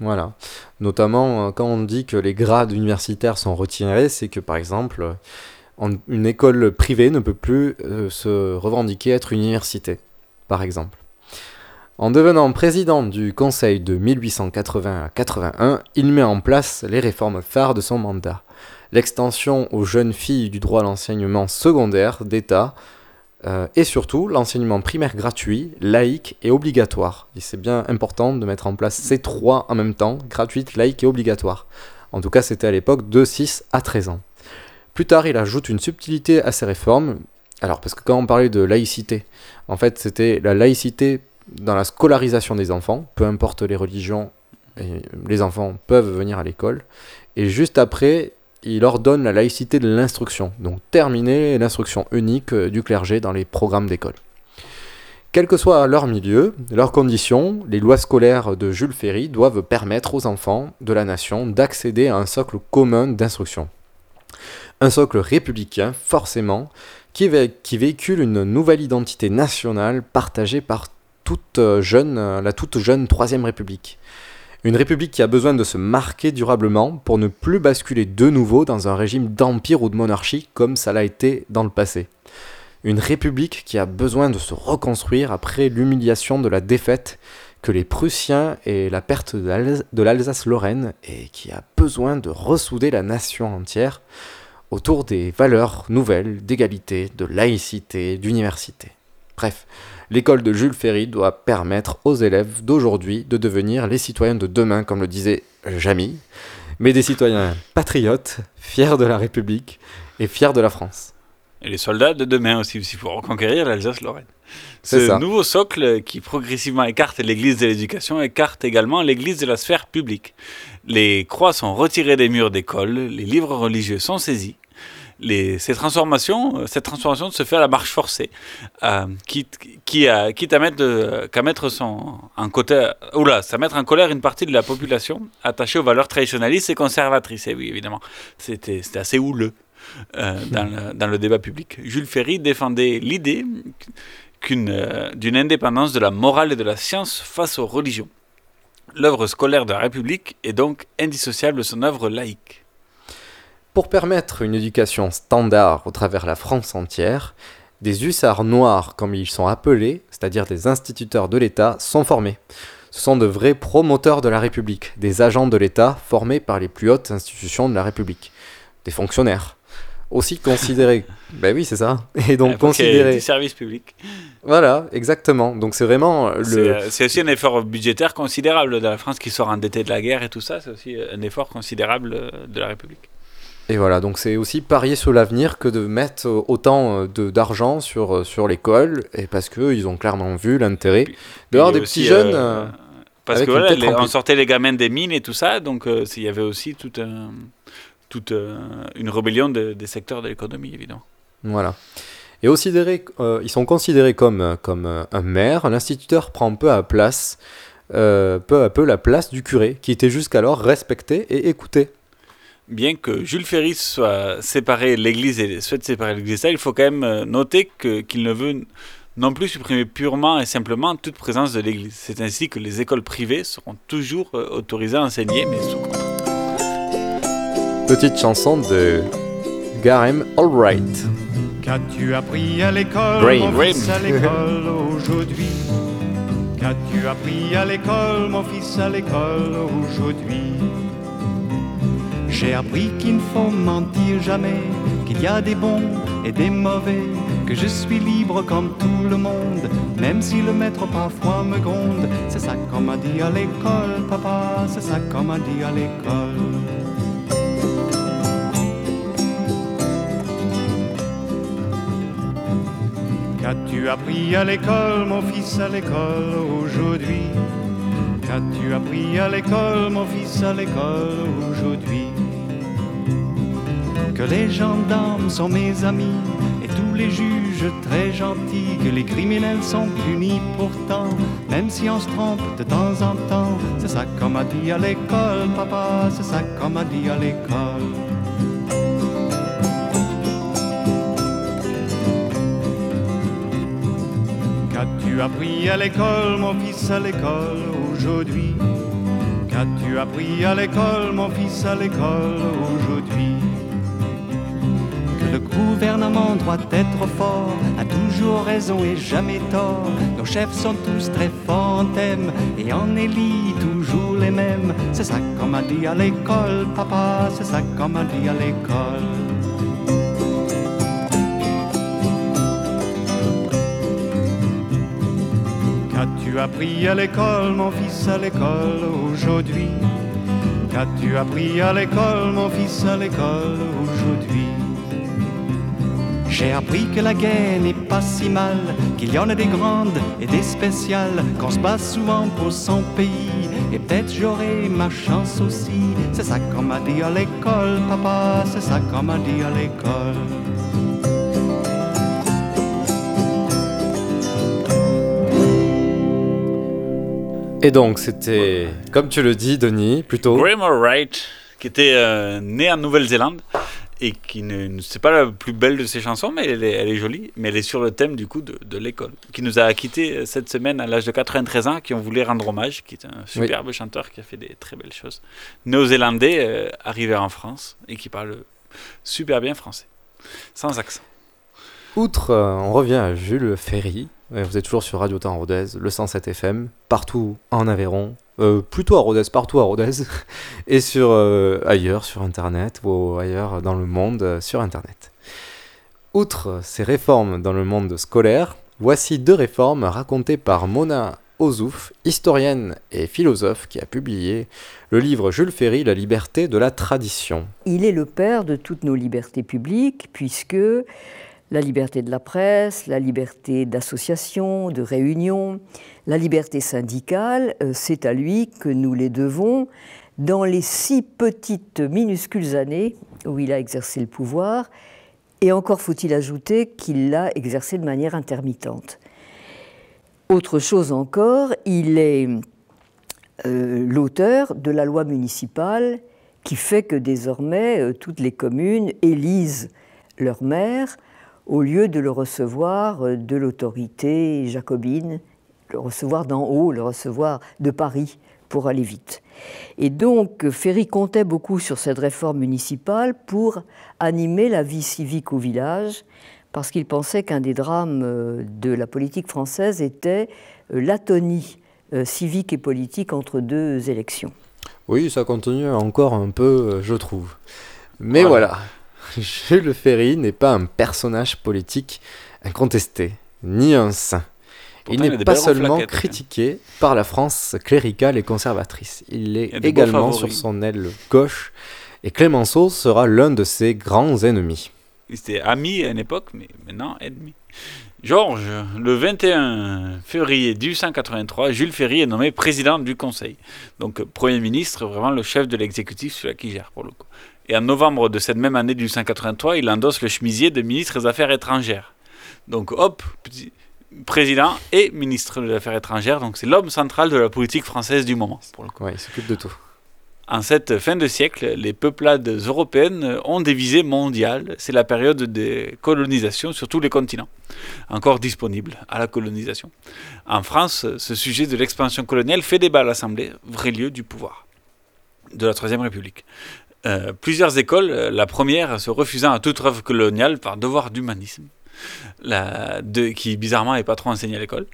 Voilà. Notamment, euh, quand on dit que les grades universitaires sont retirés, c'est que par exemple, une école privée ne peut plus se revendiquer être une université, par exemple. En devenant président du Conseil de 1880 à 81, il met en place les réformes phares de son mandat. L'extension aux jeunes filles du droit à l'enseignement secondaire d'État euh, et surtout l'enseignement primaire gratuit, laïque et obligatoire. C'est bien important de mettre en place ces trois en même temps, gratuite, laïque et obligatoire. En tout cas, c'était à l'époque de 6 à 13 ans. Plus tard, il ajoute une subtilité à ces réformes. Alors, parce que quand on parlait de laïcité, en fait, c'était la laïcité dans la scolarisation des enfants, peu importe les religions, les enfants peuvent venir à l'école. Et juste après, il ordonne la laïcité de l'instruction, donc terminer l'instruction unique euh, du clergé dans les programmes d'école. Quel que soit leur milieu, leurs conditions, les lois scolaires de Jules Ferry doivent permettre aux enfants de la nation d'accéder à un socle commun d'instruction. Un socle républicain, forcément, qui, vé- véhicule une nouvelle identité nationale partagée par toute euh, jeune, euh, la toute jeune Troisième République. Une république qui a besoin de se marquer durablement pour ne plus basculer de nouveau dans un régime d'empire ou de monarchie comme ça l'a été dans le passé. Une république qui a besoin de se reconstruire après l'humiliation de la défaite que les Prussiens et la perte de l'Alsace- de l'Alsace-Lorraine et qui a besoin de ressouder la nation entière autour des valeurs nouvelles d'égalité, de laïcité, d'université. Bref, l'école de Jules Ferry doit permettre aux élèves d'aujourd'hui de devenir les citoyens de demain, comme le disait Jamy, mais des citoyens patriotes, fiers de la République et fiers de la France. Et les soldats de demain aussi, aussi pour reconquérir l'Alsace-Lorraine. Ce ça. nouveau socle qui progressivement écarte l'Église de l'éducation écarte également l'Église de la sphère publique. Les croix sont retirées des murs d'école, les livres religieux sont saisis. Ces transformations, euh, cette transformation se fait à la marche forcée, euh, quitte, qui a, quitte à mettre, son, en côté, oula, ça mettre en colère une partie de la population attachée aux valeurs traditionnalistes et conservatrices. Et oui, évidemment, c'était assez houleux euh, dans, le, dans le débat public. Jules Ferry défendait l'idée qu'une, euh, d'une indépendance de la morale et de la science face aux religions. L'œuvre scolaire de la République est donc indissociable de son œuvre laïque. Pour permettre une éducation standard au travers la France entière, des hussards noirs, comme ils sont appelés, c'est-à-dire des instituteurs de l'État, sont formés. Ce sont de vrais promoteurs de la République, des agents de l'État formés par les plus hautes institutions de la République, des fonctionnaires. Aussi considérés. ben oui, c'est ça. Et donc considérés. du service public. Voilà, exactement. Donc c'est vraiment le. euh, C'est aussi un effort budgétaire considérable de la France qui sort endettée de la guerre et tout ça. C'est aussi un effort considérable euh, de la République. Et voilà, donc c'est aussi parier sur l'avenir que de mettre euh, autant euh, d'argent sur, euh, sur l'école, et parce qu'ils ont clairement vu l'intérêt d'avoir des petits aussi, jeunes. euh, Parce que voilà, les- on sortait les gamins des mines et tout ça, donc euh, il y avait aussi toute, un- toute euh, une rébellion de- des secteurs de l'économie, évidemment. Voilà. Et euh, ils sont considérés comme, comme un maire. L'instituteur prend peu à, place, peu à peu la place du curé, qui était jusqu'alors respecté et écouté. Bien que Jules Ferry soit séparé l'Église et souhaite séparer l'Église, ça, il faut quand même euh, noter que- qu'il ne veut non plus supprimer purement et simplement toute présence de l'Église. C'est ainsi que les écoles privées seront toujours euh, autorisées à enseigner, mais sous contrat. Petite chanson de Garem Albright. Qu'as-tu appris à l'école, à l'école aujourd'hui? Qu'as-tu appris à l'école, mon fils, à l'école aujourd'hui? J'ai appris qu'il ne faut mentir jamais, qu'il y a des bons et des mauvais, que je suis libre comme tout le monde, même si le maître parfois me gronde. C'est ça qu'on m'a dit à l'école, papa, c'est ça qu'on m'a dit à l'école. Qu'as-tu appris à l'école, mon fils, à l'école aujourd'hui? Qu'as-tu appris à l'école, mon fils, à l'école aujourd'hui? Que les gendarmes sont mes amis et tous les juges très gentils, que les criminels sont punis pourtant, même si on se trompe de temps en temps. C'est ça qu'on m'a dit à l'école, papa, c'est ça qu'on m'a dit à l'école. Qu'as-tu appris à l'école, mon fils, à l'école aujourd'hui? Qu'as-tu appris à l'école, mon fils, à l'école aujourd'hui? Gouvernement doit être fort, a toujours raison et jamais tort. Nos chefs sont tous très thème et en élit toujours les mêmes. C'est ça qu'on m'a dit à l'école, papa, c'est ça qu'on m'a dit à l'école. Qu'as-tu appris à l'école, mon fils, à l'école aujourd'hui? Qu'as-tu appris à l'école, mon fils, à l'école aujourd'hui? J'ai appris que la guerre n'est pas si mal, qu'il y en a des grandes et des spéciales, qu'on se bat souvent pour son pays, et peut-être j'aurai ma chance aussi. C'est ça qu'on m'a dit à l'école, papa, c'est ça qu'on m'a dit à l'école. Et donc, c'était, comme tu le dis, Denis, plutôt. Graham Wright, qui était euh, né en Nouvelle-Zélande et qui ne, c'est pas la plus belle de ses chansons, mais elle est, elle est, jolie. Mais elle est sur le thème du coup de, de l'école, qui nous a quittés cette semaine à l'âge de 93 ans, qui on voulait rendre hommage, qui est un superbe oui. chanteur qui a fait des très belles choses. Néo-zélandais, euh, arrivé en France et qui parle super bien français, sans accent. Outre, euh, on revient à Jules Ferry. Vous êtes toujours sur Radio Temps Rodez, le 107 FM, partout en Aveyron, euh, plutôt à Rodez, partout à Rodez, et sur euh, ailleurs sur Internet ou ailleurs dans le monde euh, sur Internet. Outre ces réformes dans le monde scolaire, voici deux réformes racontées par Mona Ozouf, historienne et philosophe, qui a publié le livre Jules Ferry, La liberté de la tradition. Il est le père de toutes nos libertés publiques, puisque la liberté de la presse, la liberté d'association, de réunion, la liberté syndicale, c'est à lui que nous les devons dans les six petites minuscules années où il a exercé le pouvoir, et encore faut-il ajouter qu'il l'a exercé de manière intermittente. Autre chose encore, il est euh, l'auteur de la loi municipale qui fait que désormais euh, toutes les communes élisent leur maire au lieu de le recevoir de l'autorité jacobine, le recevoir d'en haut, le recevoir de Paris pour aller vite. Et donc Ferry comptait beaucoup sur cette réforme municipale pour animer la vie civique au village, parce qu'il pensait qu'un des drames de la politique française était l'atonie civique et politique entre deux élections. Oui, ça continue encore un peu, je trouve. Mais voilà. voilà. Jules Ferry n'est pas un personnage politique incontesté, ni un saint. Pourtant, il n'est pas seulement critiqué par la France cléricale et conservatrice, il est il également sur son aile gauche, et Clémenceau sera l'un de ses grands ennemis. Ils étaient amis à une époque, mais maintenant ennemis. Georges, le 21 février 1883, Jules Ferry est nommé président du Conseil. Donc Premier ministre, vraiment le chef de l'exécutif, celui qui gère pour le coup. Et en novembre de cette même année 1883, il endosse le chemisier de ministre des Affaires étrangères. Donc hop, petit, président et ministre des Affaires étrangères. Donc c'est l'homme central de la politique française du moment. Pour le coup. Ouais, il s'occupe de tout. En cette fin de siècle, les peuplades européennes ont des visées mondiales. C'est la période de colonisation sur tous les continents, encore disponibles à la colonisation. En France, ce sujet de l'expansion coloniale fait débat à l'Assemblée, vrai lieu du pouvoir de la Troisième République. Euh, plusieurs écoles, la première se refusant à toute œuvre coloniale par devoir d'humanisme, qui bizarrement n'est pas trop enseignée à l'école.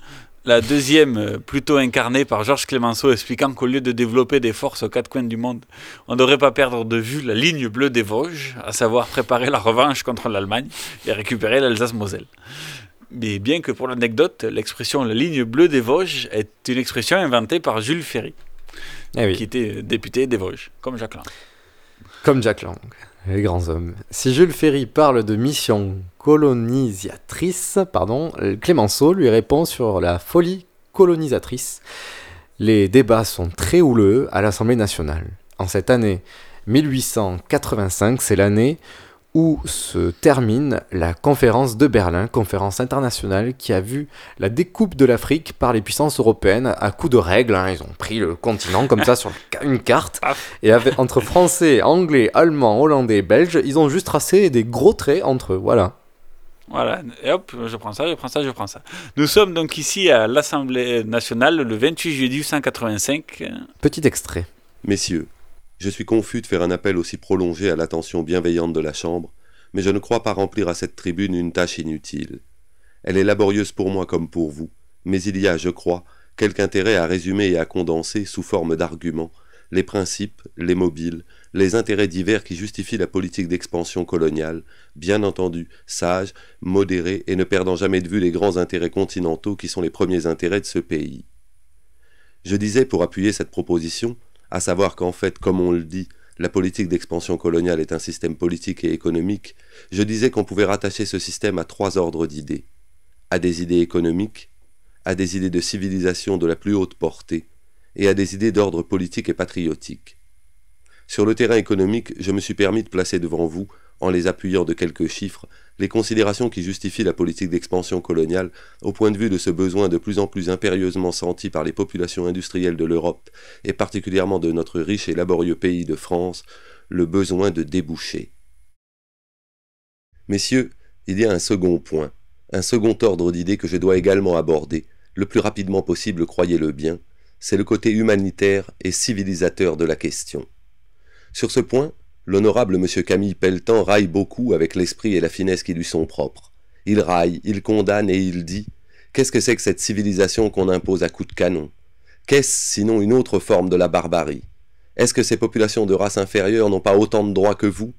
La deuxième, plutôt incarnée par Georges Clémenceau, expliquant qu'au lieu de développer des forces aux quatre coins du monde, on ne devrait pas perdre de vue la ligne bleue des Vosges, à savoir préparer la revanche contre l'Allemagne et récupérer l'Alsace-Moselle. Mais bien que pour l'anecdote, l'expression la ligne bleue des Vosges est une expression inventée par Jules Ferry, eh oui. qui était député des Vosges, comme Jacques Lang. Comme Jacques Lang, les grands hommes. Si Jules Ferry parle de mission colonisatrice, pardon, Clémenceau lui répond sur la folie colonisatrice. Les débats sont très houleux à l'Assemblée nationale. En cette année 1885, c'est l'année où se termine la conférence de Berlin, conférence internationale qui a vu la découpe de l'Afrique par les puissances européennes à coups de règles. Hein. Ils ont pris le continent comme ça sur une carte. Et avec, entre français, anglais, allemand, hollandais, belge, ils ont juste tracé des gros traits entre eux. Voilà. Voilà, et hop, je prends ça, je prends ça, je prends ça. Nous sommes donc ici à l'Assemblée nationale le 28 juillet 1885. Petit extrait. Messieurs, je suis confus de faire un appel aussi prolongé à l'attention bienveillante de la Chambre, mais je ne crois pas remplir à cette tribune une tâche inutile. Elle est laborieuse pour moi comme pour vous, mais il y a, je crois, quelque intérêt à résumer et à condenser, sous forme d'arguments, les principes, les mobiles, les intérêts divers qui justifient la politique d'expansion coloniale, bien entendu, sage, modérée et ne perdant jamais de vue les grands intérêts continentaux qui sont les premiers intérêts de ce pays. Je disais, pour appuyer cette proposition, à savoir qu'en fait, comme on le dit, la politique d'expansion coloniale est un système politique et économique, je disais qu'on pouvait rattacher ce système à trois ordres d'idées. À des idées économiques, à des idées de civilisation de la plus haute portée, et à des idées d'ordre politique et patriotique. Sur le terrain économique, je me suis permis de placer devant vous, en les appuyant de quelques chiffres, les considérations qui justifient la politique d'expansion coloniale au point de vue de ce besoin de plus en plus impérieusement senti par les populations industrielles de l'Europe, et particulièrement de notre riche et laborieux pays de France, le besoin de déboucher. Messieurs, il y a un second point, un second ordre d'idées que je dois également aborder, le plus rapidement possible, croyez-le bien, c'est le côté humanitaire et civilisateur de la question. Sur ce point, l'honorable M. Camille Pelletan raille beaucoup avec l'esprit et la finesse qui lui sont propres. Il raille, il condamne et il dit Qu'est-ce que c'est que cette civilisation qu'on impose à coups de canon? Qu'est-ce sinon une autre forme de la barbarie? Est-ce que ces populations de race inférieure n'ont pas autant de droits que vous?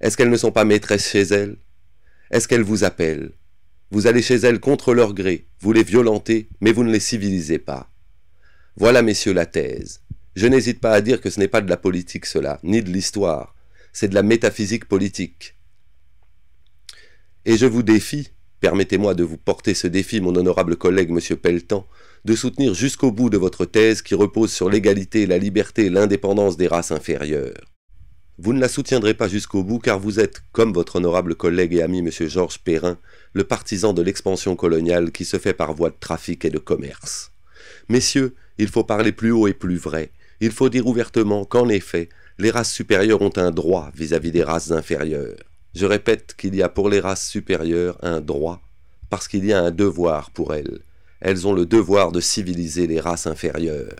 Est-ce qu'elles ne sont pas maîtresses chez elles? Est-ce qu'elles vous appellent? Vous allez chez elles contre leur gré, vous les violentez, mais vous ne les civilisez pas. Voilà, messieurs, la thèse. Je n'hésite pas à dire que ce n'est pas de la politique cela, ni de l'histoire, c'est de la métaphysique politique. Et je vous défie, permettez-moi de vous porter ce défi, mon honorable collègue monsieur Pelletan, de soutenir jusqu'au bout de votre thèse qui repose sur l'égalité, la liberté et l'indépendance des races inférieures. Vous ne la soutiendrez pas jusqu'au bout car vous êtes, comme votre honorable collègue et ami monsieur Georges Perrin, le partisan de l'expansion coloniale qui se fait par voie de trafic et de commerce. Messieurs, il faut parler plus haut et plus vrai, il faut dire ouvertement qu'en effet, les races supérieures ont un droit vis-à-vis des races inférieures. Je répète qu'il y a pour les races supérieures un droit, parce qu'il y a un devoir pour elles. Elles ont le devoir de civiliser les races inférieures.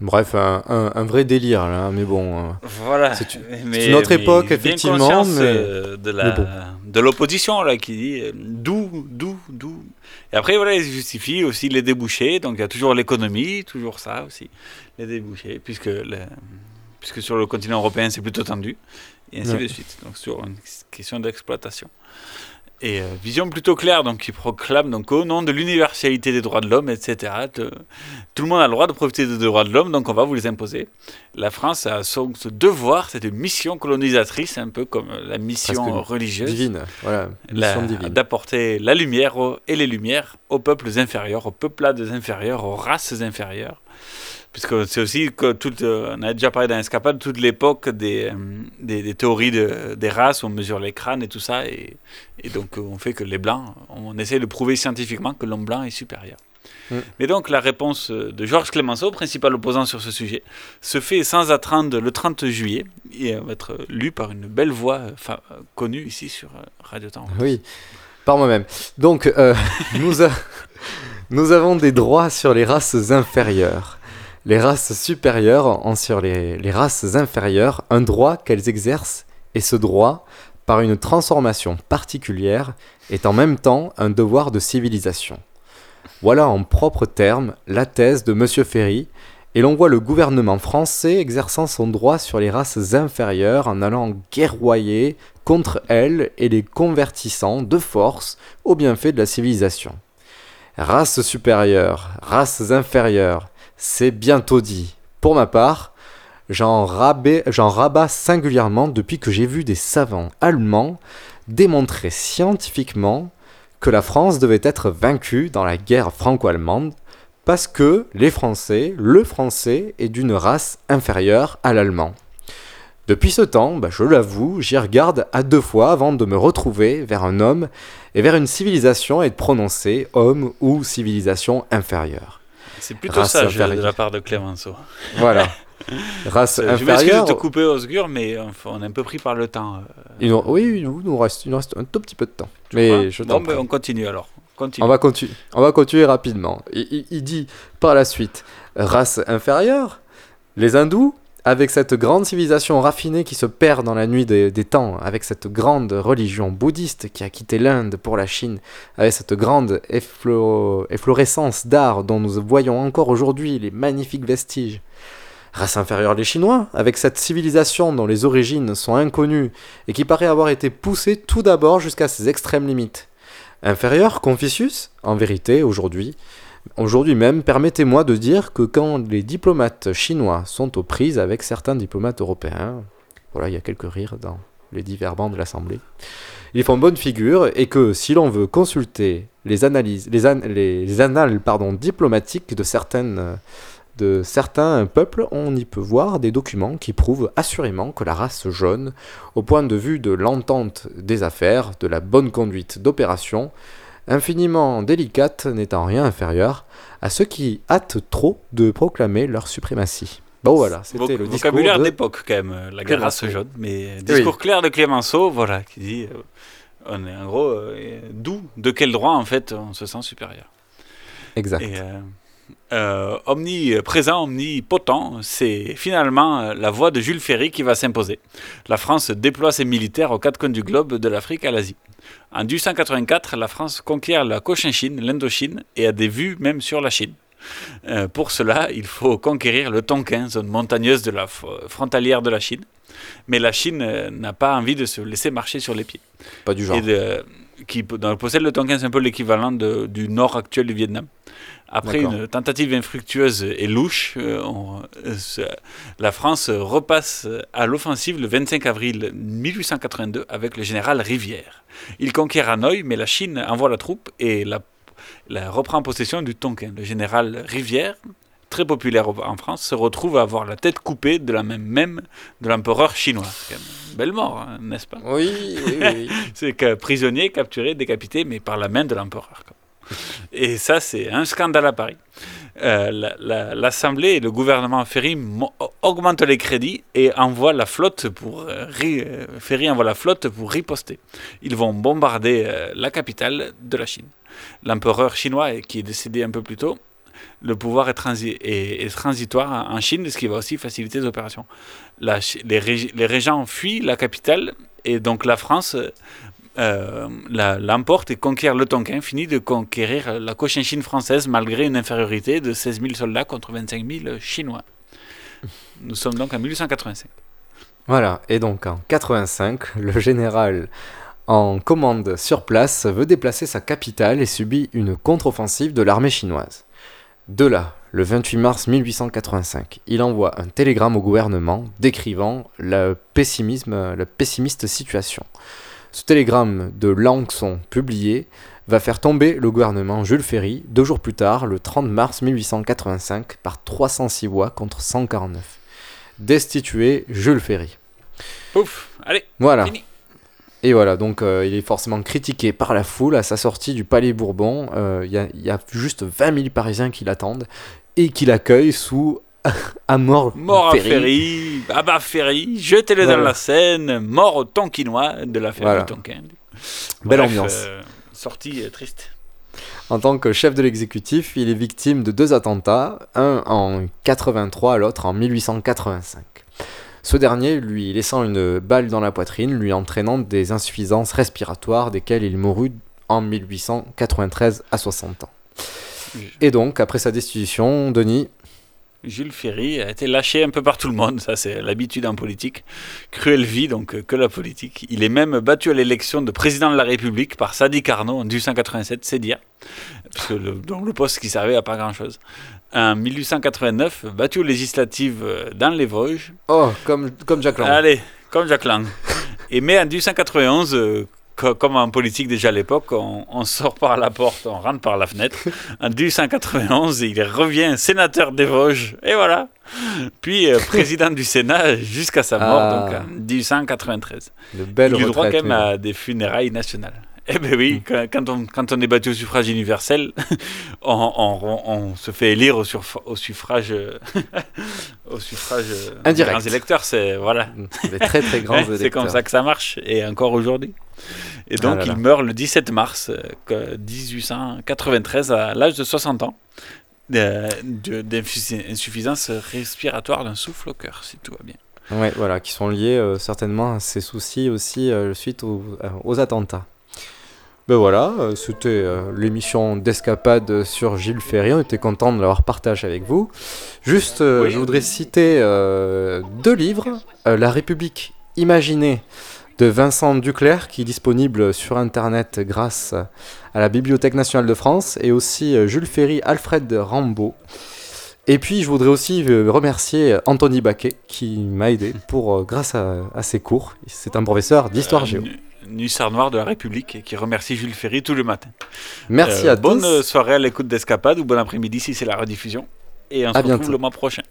Bref, un, un- un vrai délire là, mais bon. euh, Voilà. C'est une autre mais époque, bien effectivement, conscience, mais. euh, de la mais bon. de l'opposition là qui dit euh, d'où d'où d'où. Et après voilà, ils justifient aussi les débouchés. Donc il y a toujours l'économie, toujours ça aussi, les débouchés, puisque le- puisque sur le continent européen c'est plutôt tendu et ainsi Ouais. de suite. Donc sur une question d'exploitation. Et euh, vision plutôt claire, donc qui proclame donc au nom de l'universalité des droits de l'homme, etc. tout le monde a le droit de profiter des droits de l'homme, donc on va vous les imposer. La France a son ce devoir, cette mission colonisatrice, un peu comme la mission Presque religieuse, divine, voilà, la- mission divine. d'apporter la lumière au- et les lumières aux peuples inférieurs, aux peuplades inférieures, aux races inférieures. Puisque c'est aussi que toute, euh, on a déjà parlé dans l'escapade, toute l'époque des, euh, des, des théories de- des races, on mesure les crânes et tout ça, et, et donc euh, on fait que les blancs, on essaie de prouver scientifiquement que l'homme blanc est supérieur. Mm. Mais donc la réponse de Georges Clemenceau, principal opposant sur ce sujet, se fait sans attendre le 30 juillet et va être lu par une belle voix connue ici sur Radio Temps. Oui, par moi-même. Donc, euh, nous, a- nous avons des droits sur les races inférieures. Les races supérieures ont sur les, races inférieures un droit qu'elles exercent, et ce droit, par une transformation particulière, est en même temps un devoir de civilisation. Voilà en propres termes la thèse de M. Ferry, et l'on voit le gouvernement français exerçant son droit sur les races inférieures en allant guerroyer contre elles et les convertissant de force au bienfait de la civilisation. Races supérieures, races inférieures, c'est bientôt dit. Pour ma part, j'en rabats singulièrement depuis que j'ai vu des savants allemands démontrer scientifiquement que la France devait être vaincue dans la guerre franco-allemande parce que les Français, le français est d'une race inférieure à l'allemand. Depuis ce temps, bah, je l'avoue, j'y regarde à deux fois avant de me retrouver vers un homme et vers une civilisation et de prononcer homme ou civilisation inférieure. C'est plutôt sage euh, de inférieure. la part de Clémenceau. Voilà. Race Euh, Je m'excuse de inférieure. te couper Osgur, mais on est un peu pris par le temps. euh. Il nous- oui, il nous reste, il nous reste un tout petit peu de temps. Tu Mais je Bon, t'en ben, on continue alors. Continue. On va, continu- on va continuer rapidement. Il, il- il dit par la suite race inférieure, les hindous, avec cette grande civilisation raffinée qui se perd dans la nuit des, temps, avec cette grande religion bouddhiste qui a quitté l'Inde pour la Chine, avec cette grande efflo- efflorescence d'art dont nous voyons encore aujourd'hui les magnifiques vestiges. Race inférieure les Chinois, avec cette civilisation dont les origines sont inconnues et qui paraît avoir été poussée tout d'abord jusqu'à ses extrêmes limites. Inférieur, Confucius, en vérité, aujourd'hui, aujourd'hui même, permettez-moi de dire que quand les diplomates chinois sont aux prises avec certains diplomates européens, voilà, il y a quelques rires dans les divers bancs de l'Assemblée, ils font bonne figure et que si l'on veut consulter les analyses, les, an- les annales pardon, diplomatiques de certaines, de certains peuples, on y peut voir des documents qui prouvent assurément que la race jaune, au point de vue de l'entente des affaires, de la bonne conduite d'opération, infiniment délicate, n'étant rien inférieure à ceux qui hâtent trop de proclamer leur suprématie. Bon voilà, c'était le vocabulaire de d'époque quand même, euh, la Clémenceau. jaune. Mais Oui. discours clair de Clémenceau, voilà, qui dit euh, on est en gros euh, d'où, de quel droit en fait on se sent supérieur. Exact. Et, euh, euh, omniprésent, omnipotent, c'est finalement euh, la voix de Jules Ferry qui va s'imposer. La France déploie ses militaires aux quatre coins du globe, de l'Afrique à l'Asie. En 1884, la France conquiert la Cochinchine, l'Indochine, et a des vues même sur la Chine. Euh, pour cela, il faut conquérir le Tonkin, zone montagneuse de la frontalière de la Chine. Mais la Chine euh, n'a pas envie de se laisser marcher sur les pieds. Pas du genre. Et de- qui donc, possède le Tonkin, c'est un peu l'équivalent du nord actuel du Vietnam. Après une tentative infructueuse et louche, euh, on- euh, la France repasse à l'offensive le 25 avril 1882 avec le général Rivière. Il conquiert Hanoï, mais la Chine envoie la troupe et la, la reprend possession du Tonkin. Le général Rivière, très populaire en France, se retrouve à avoir la tête coupée de la même même de l'empereur chinois. C'est quand même une belle mort, hein, n'est-ce pas? Oui, oui, oui. C'est que prisonnier, capturé, décapité, mais par la main de l'empereur. Et ça, c'est un scandale à Paris. Euh, la- la- L'Assemblée et le gouvernement Ferry augmentent les crédits et envoient la flotte pour euh, ri- euh, Ferry envoie la flotte pour riposter. Ils vont bombarder euh, la capitale de la Chine. L'empereur chinois, qui est décédé un peu plus tôt, le pouvoir est, transi- est- est transitoire en Chine, ce qui va aussi faciliter les opérations. Les, régents fuient la capitale et donc la France euh, l'emporte et conquiert le Tonkin, finit de conquérir la Cochinchine française malgré une infériorité de 16 000 soldats contre 25 000 Chinois. Nous sommes donc en 1885. Voilà, et donc en 85, le général en commande sur place veut déplacer sa capitale et subit une contre-offensive de l'armée chinoise. De là, le 28 mars 1885, il envoie un télégramme au gouvernement décrivant le pessimisme, la pessimiste situation. Ce télégramme de Langson publié va faire tomber le gouvernement Jules Ferry deux jours plus tard, le 30 mars 1885, par 306 voix contre 149. Destituer Jules Ferry. Pouf, allez, Voilà. fini. Et voilà, donc euh, il est forcément critiqué par la foule à sa sortie du Palais Bourbon. euh, Il y, a- il y a juste 20 000 Parisiens qui l'attendent et qui l'accueillent sous à mort, Mort à Ferry, à bas Ferry, jetez-le Voilà. dans la Seine, mort au Tonkinois de l'affaire Voilà. du Tonkin. Belle Bref, ambiance. euh, sortie triste. En tant que chef de l'exécutif, il est victime de deux attentats, un en 83, l'autre en 1885. Ce dernier lui laissant une balle dans la poitrine, lui entraînant des insuffisances respiratoires desquelles il mourut en 1893 à 60 ans. Et donc, après sa destitution, Denis, Jules Ferry a été lâché un peu par tout le monde, ça c'est l'habitude en politique. Cruelle vie, donc que la politique. Il est même battu à l'élection de président de la République par Sadi Carnot en 1887, c'est dire, parce que le, donc le poste qui servait à pas grand-chose. En 1889, battu aux législatives dans les Vosges. Oh, comme, comme Jack Lang. Allez, comme Jack Lang. Et mais en 1891, euh, co- comme en politique déjà à l'époque, on, on sort par la porte, on rentre par la fenêtre. En 1891, il revient sénateur des Vosges, et voilà. Puis euh, président du Sénat jusqu'à sa mort, Ah. donc en 1893. De belles il eut droit quand retraites, même à des funérailles nationales. Eh ben oui, quand, quand on, quand on est battu au suffrage universel, on, on- on se fait élire au, surf- au suffrage, euh, au suffrage euh, des Indirect. grands électeurs. C'est voilà, Des très, très grands C'est comme ça que ça marche, et encore aujourd'hui. Et donc Ah là là. il meurt le 17 mars euh, que 1893 à l'âge de 60 ans euh, d'insuffisance respiratoire d'un souffle au cœur, si tout va bien. Ouais, voilà, qui sont liés euh, certainement à ces soucis aussi euh, suite aux, euh, aux attentats. Ben voilà, euh, c'était euh, l'émission d'escapade sur Gilles Ferry. On était content de l'avoir partagé avec vous. Juste, euh, je voudrais citer euh, deux livres Euh, La République imaginée de Vincent Duclerc, qui est disponible sur internet grâce à la Bibliothèque nationale de France, et aussi euh, Jules Ferry, Alfred Rambaud. Et puis, je voudrais aussi remercier Anthony Baquet qui m'a aidé pour, grâce à, à ses cours. C'est un professeur d'histoire géo. Nu- Nuissard Noir de la République et qui remercie Jules Ferry tous les matins. Merci Euh, à bonne tous. soirée à l'écoute d'Escapade ou bon après-midi si c'est la rediffusion. Et on À se retrouve bientôt. le mois prochain.